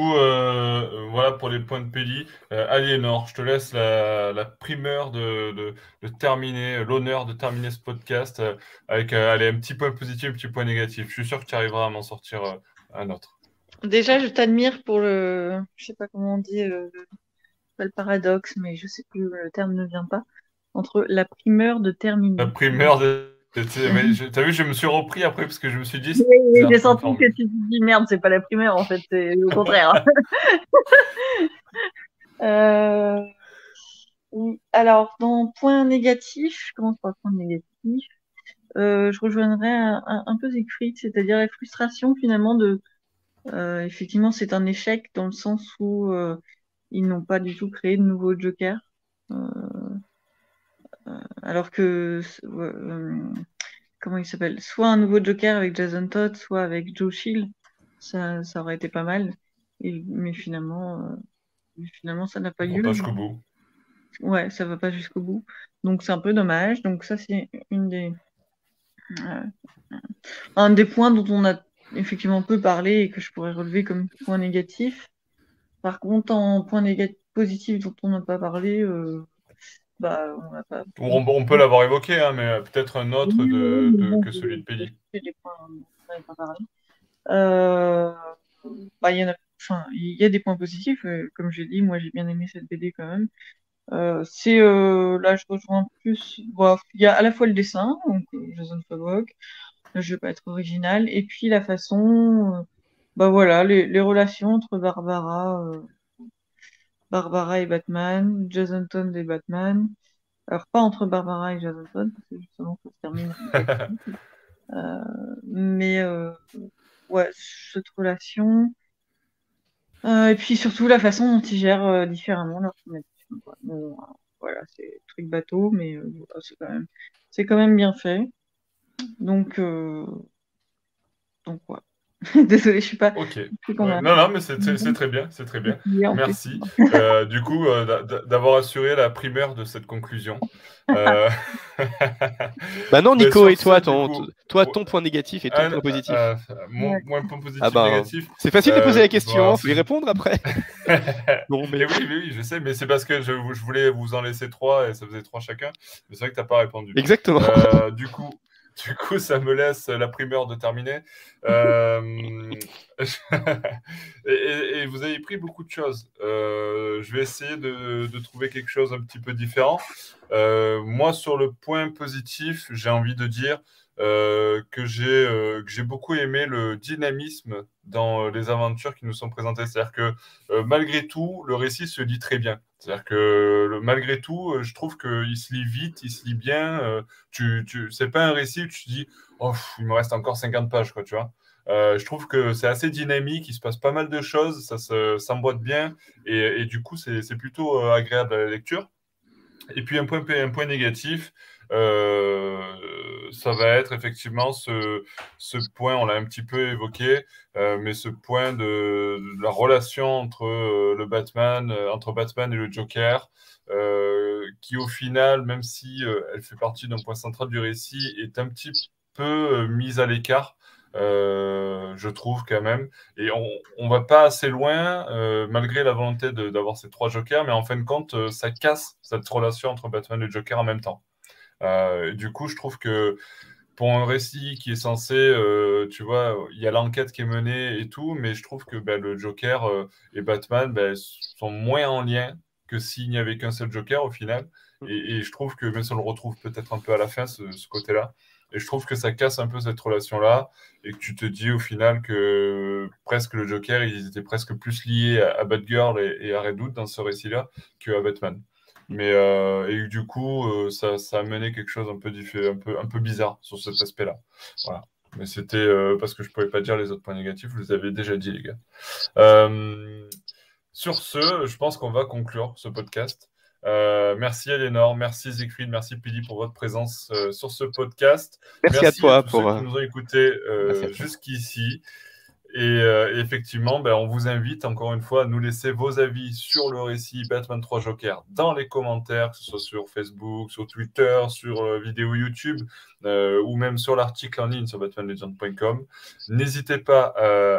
S1: Euh, voilà pour les points de Péli. Aliénor, je te laisse la, la primeur de, de, de terminer, l'honneur de terminer ce podcast avec allez, un petit point positif, un petit point négatif. Je suis sûr que tu arriveras à m'en sortir un autre.
S2: Déjà, je t'admire pour le, je sais pas comment on dit, euh, pas le paradoxe, mais je sais plus, le terme ne vient pas, entre la primeur de terminer.
S1: La primeur de. T'as vu, je me suis repris après parce que je me suis dit.
S2: Oui, j'ai senti que tu te dis merde, c'est pas la primeur en fait, c'est au contraire. euh... Alors, dans point négatif, je commence par point négatif? Euh, je rejoindrais un, un, un peu Siegfried, c'est-à-dire la frustration finalement de euh, effectivement, c'est un échec dans le sens où ils n'ont pas du tout créé de nouveau Joker. Euh, alors que, comment il s'appelle? Soit un nouveau Joker avec Jason Todd, soit avec Joe Shield, ça, ça aurait été pas mal. mais finalement, finalement ça n'a pas eu lieu. ouais, ça va pas jusqu'au bout. Donc c'est un peu dommage. Donc ça, c'est une des un des points dont on a effectivement peu parlé et que je pourrais relever comme point négatif. Par contre, en point négatif positif dont on n'a pas parlé, euh, bah, on, pas...
S1: on, peut l'avoir évoqué, hein, mais peut-être un autre de, que celui de Pédi.
S2: Euh, bah, il y, a, des points positifs, euh, comme j'ai dit, moi j'ai bien aimé cette BD quand même. c'est là je rejoins plus il y a à la fois le dessin donc Jason Fabok je veux pas être original et puis la façon bah voilà les, les relations entre Barbara Barbara et Batman, Jason Todd et Batman. Alors, pas entre Barbara et Jason Todd, parce que justement, ça se termine. euh, mais, euh, ouais, cette relation. Euh, et puis surtout la façon dont ils gèrent différemment leur traumatisme. voilà, c'est truc bateau, mais c'est quand même, c'est quand même bien fait. Donc, donc ouais. Désolée, je suis pas.
S1: Ok. Non, non, mais c'est très bien, c'est très bien. Merci. Euh, du coup, euh, d'avoir assuré la primeur de cette conclusion. Euh...
S3: bah non, Nico, et toi, ton, toi, ton point négatif et ton point positif.
S1: Euh, mon, point positif ah bah, négatif.
S3: C'est facile de poser la question, il faut y répondre après.
S1: mais... oui, oui, je sais, mais c'est parce que je, je, voulais vous en laisser trois et ça faisait trois chacun. Mais c'est vrai que tu n'as pas répondu.
S3: Exactement.
S1: du coup. Du coup, ça me laisse la primeur de terminer. Euh, et, vous avez pris beaucoup de choses. Euh, je vais essayer de, trouver quelque chose un petit peu différent. Euh, moi, sur le point positif, j'ai envie de dire que j'ai beaucoup aimé le dynamisme dans les aventures qui nous sont présentées. C'est-à-dire que malgré tout, le récit se lit très bien. C'est-à-dire que malgré tout, euh, je trouve qu'il se lit vite, il se lit bien. Euh, tu, pas un récit où tu te dis, oh, il me reste encore 50 pages, quoi, tu vois. Euh, je trouve que c'est assez dynamique, il se passe pas mal de choses, ça s'emboîte bien, et, du coup, c'est, plutôt agréable à la lecture. Et puis, un point, un point négatif, euh, ça va être effectivement ce, point, on l'a un petit peu évoqué, euh, mais ce point de, la relation entre euh, le Batman, entre Batman et le Joker, qui au final, même si elle fait partie d'un point central du récit, est un petit peu mise à l'écart. je trouve quand même. Et on ne va pas assez loin, malgré la volonté d'avoir ces trois jokers, mais en fin de compte, ça casse cette relation entre Batman et Joker en même temps. Euh, du coup, je trouve que pour un récit qui est censé, euh, tu vois, il y a l'enquête qui est menée et tout, mais je trouve que ben, le Joker euh, et Batman ben, sont moins en lien que s'il n'y avait qu'un seul Joker au final. Mm. Et, je trouve que, même si on le retrouve peut-être un peu à la fin, ce, côté-là, et je trouve que ça casse un peu cette relation-là, et que tu te dis au final que presque le Joker, ils étaient presque plus liés à, Batgirl et, à Red Hood dans ce récit-là qu'à Batman. Mais euh, et du coup, euh, ça, ça, a mené quelque chose un peu, un peu, un peu bizarre sur cet aspect-là. Voilà. Mais c'était euh, parce que je ne pouvais pas dire les autres points négatifs, vous les avez déjà dit, les gars. sur ce, je pense qu'on va conclure ce podcast. merci Eleanor, merci Siegfried, merci Pili pour votre présence sur ce podcast.
S3: Merci, à toi pour
S1: ceux qui nous ont écoutés jusqu'ici. Euh, et, effectivement, ben, on vous invite encore une fois à nous laisser vos avis sur le récit Batman 3 Joker dans les commentaires, que ce soit sur Facebook, sur Twitter, sur euh, vidéo YouTube euh, ou même sur l'article en ligne sur batmanlegend.com. N'hésitez pas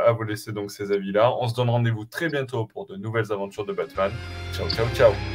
S1: à vous laisser donc ces avis-là. On se donne rendez-vous très bientôt pour de nouvelles aventures de Batman. Ciao, ciao, ciao.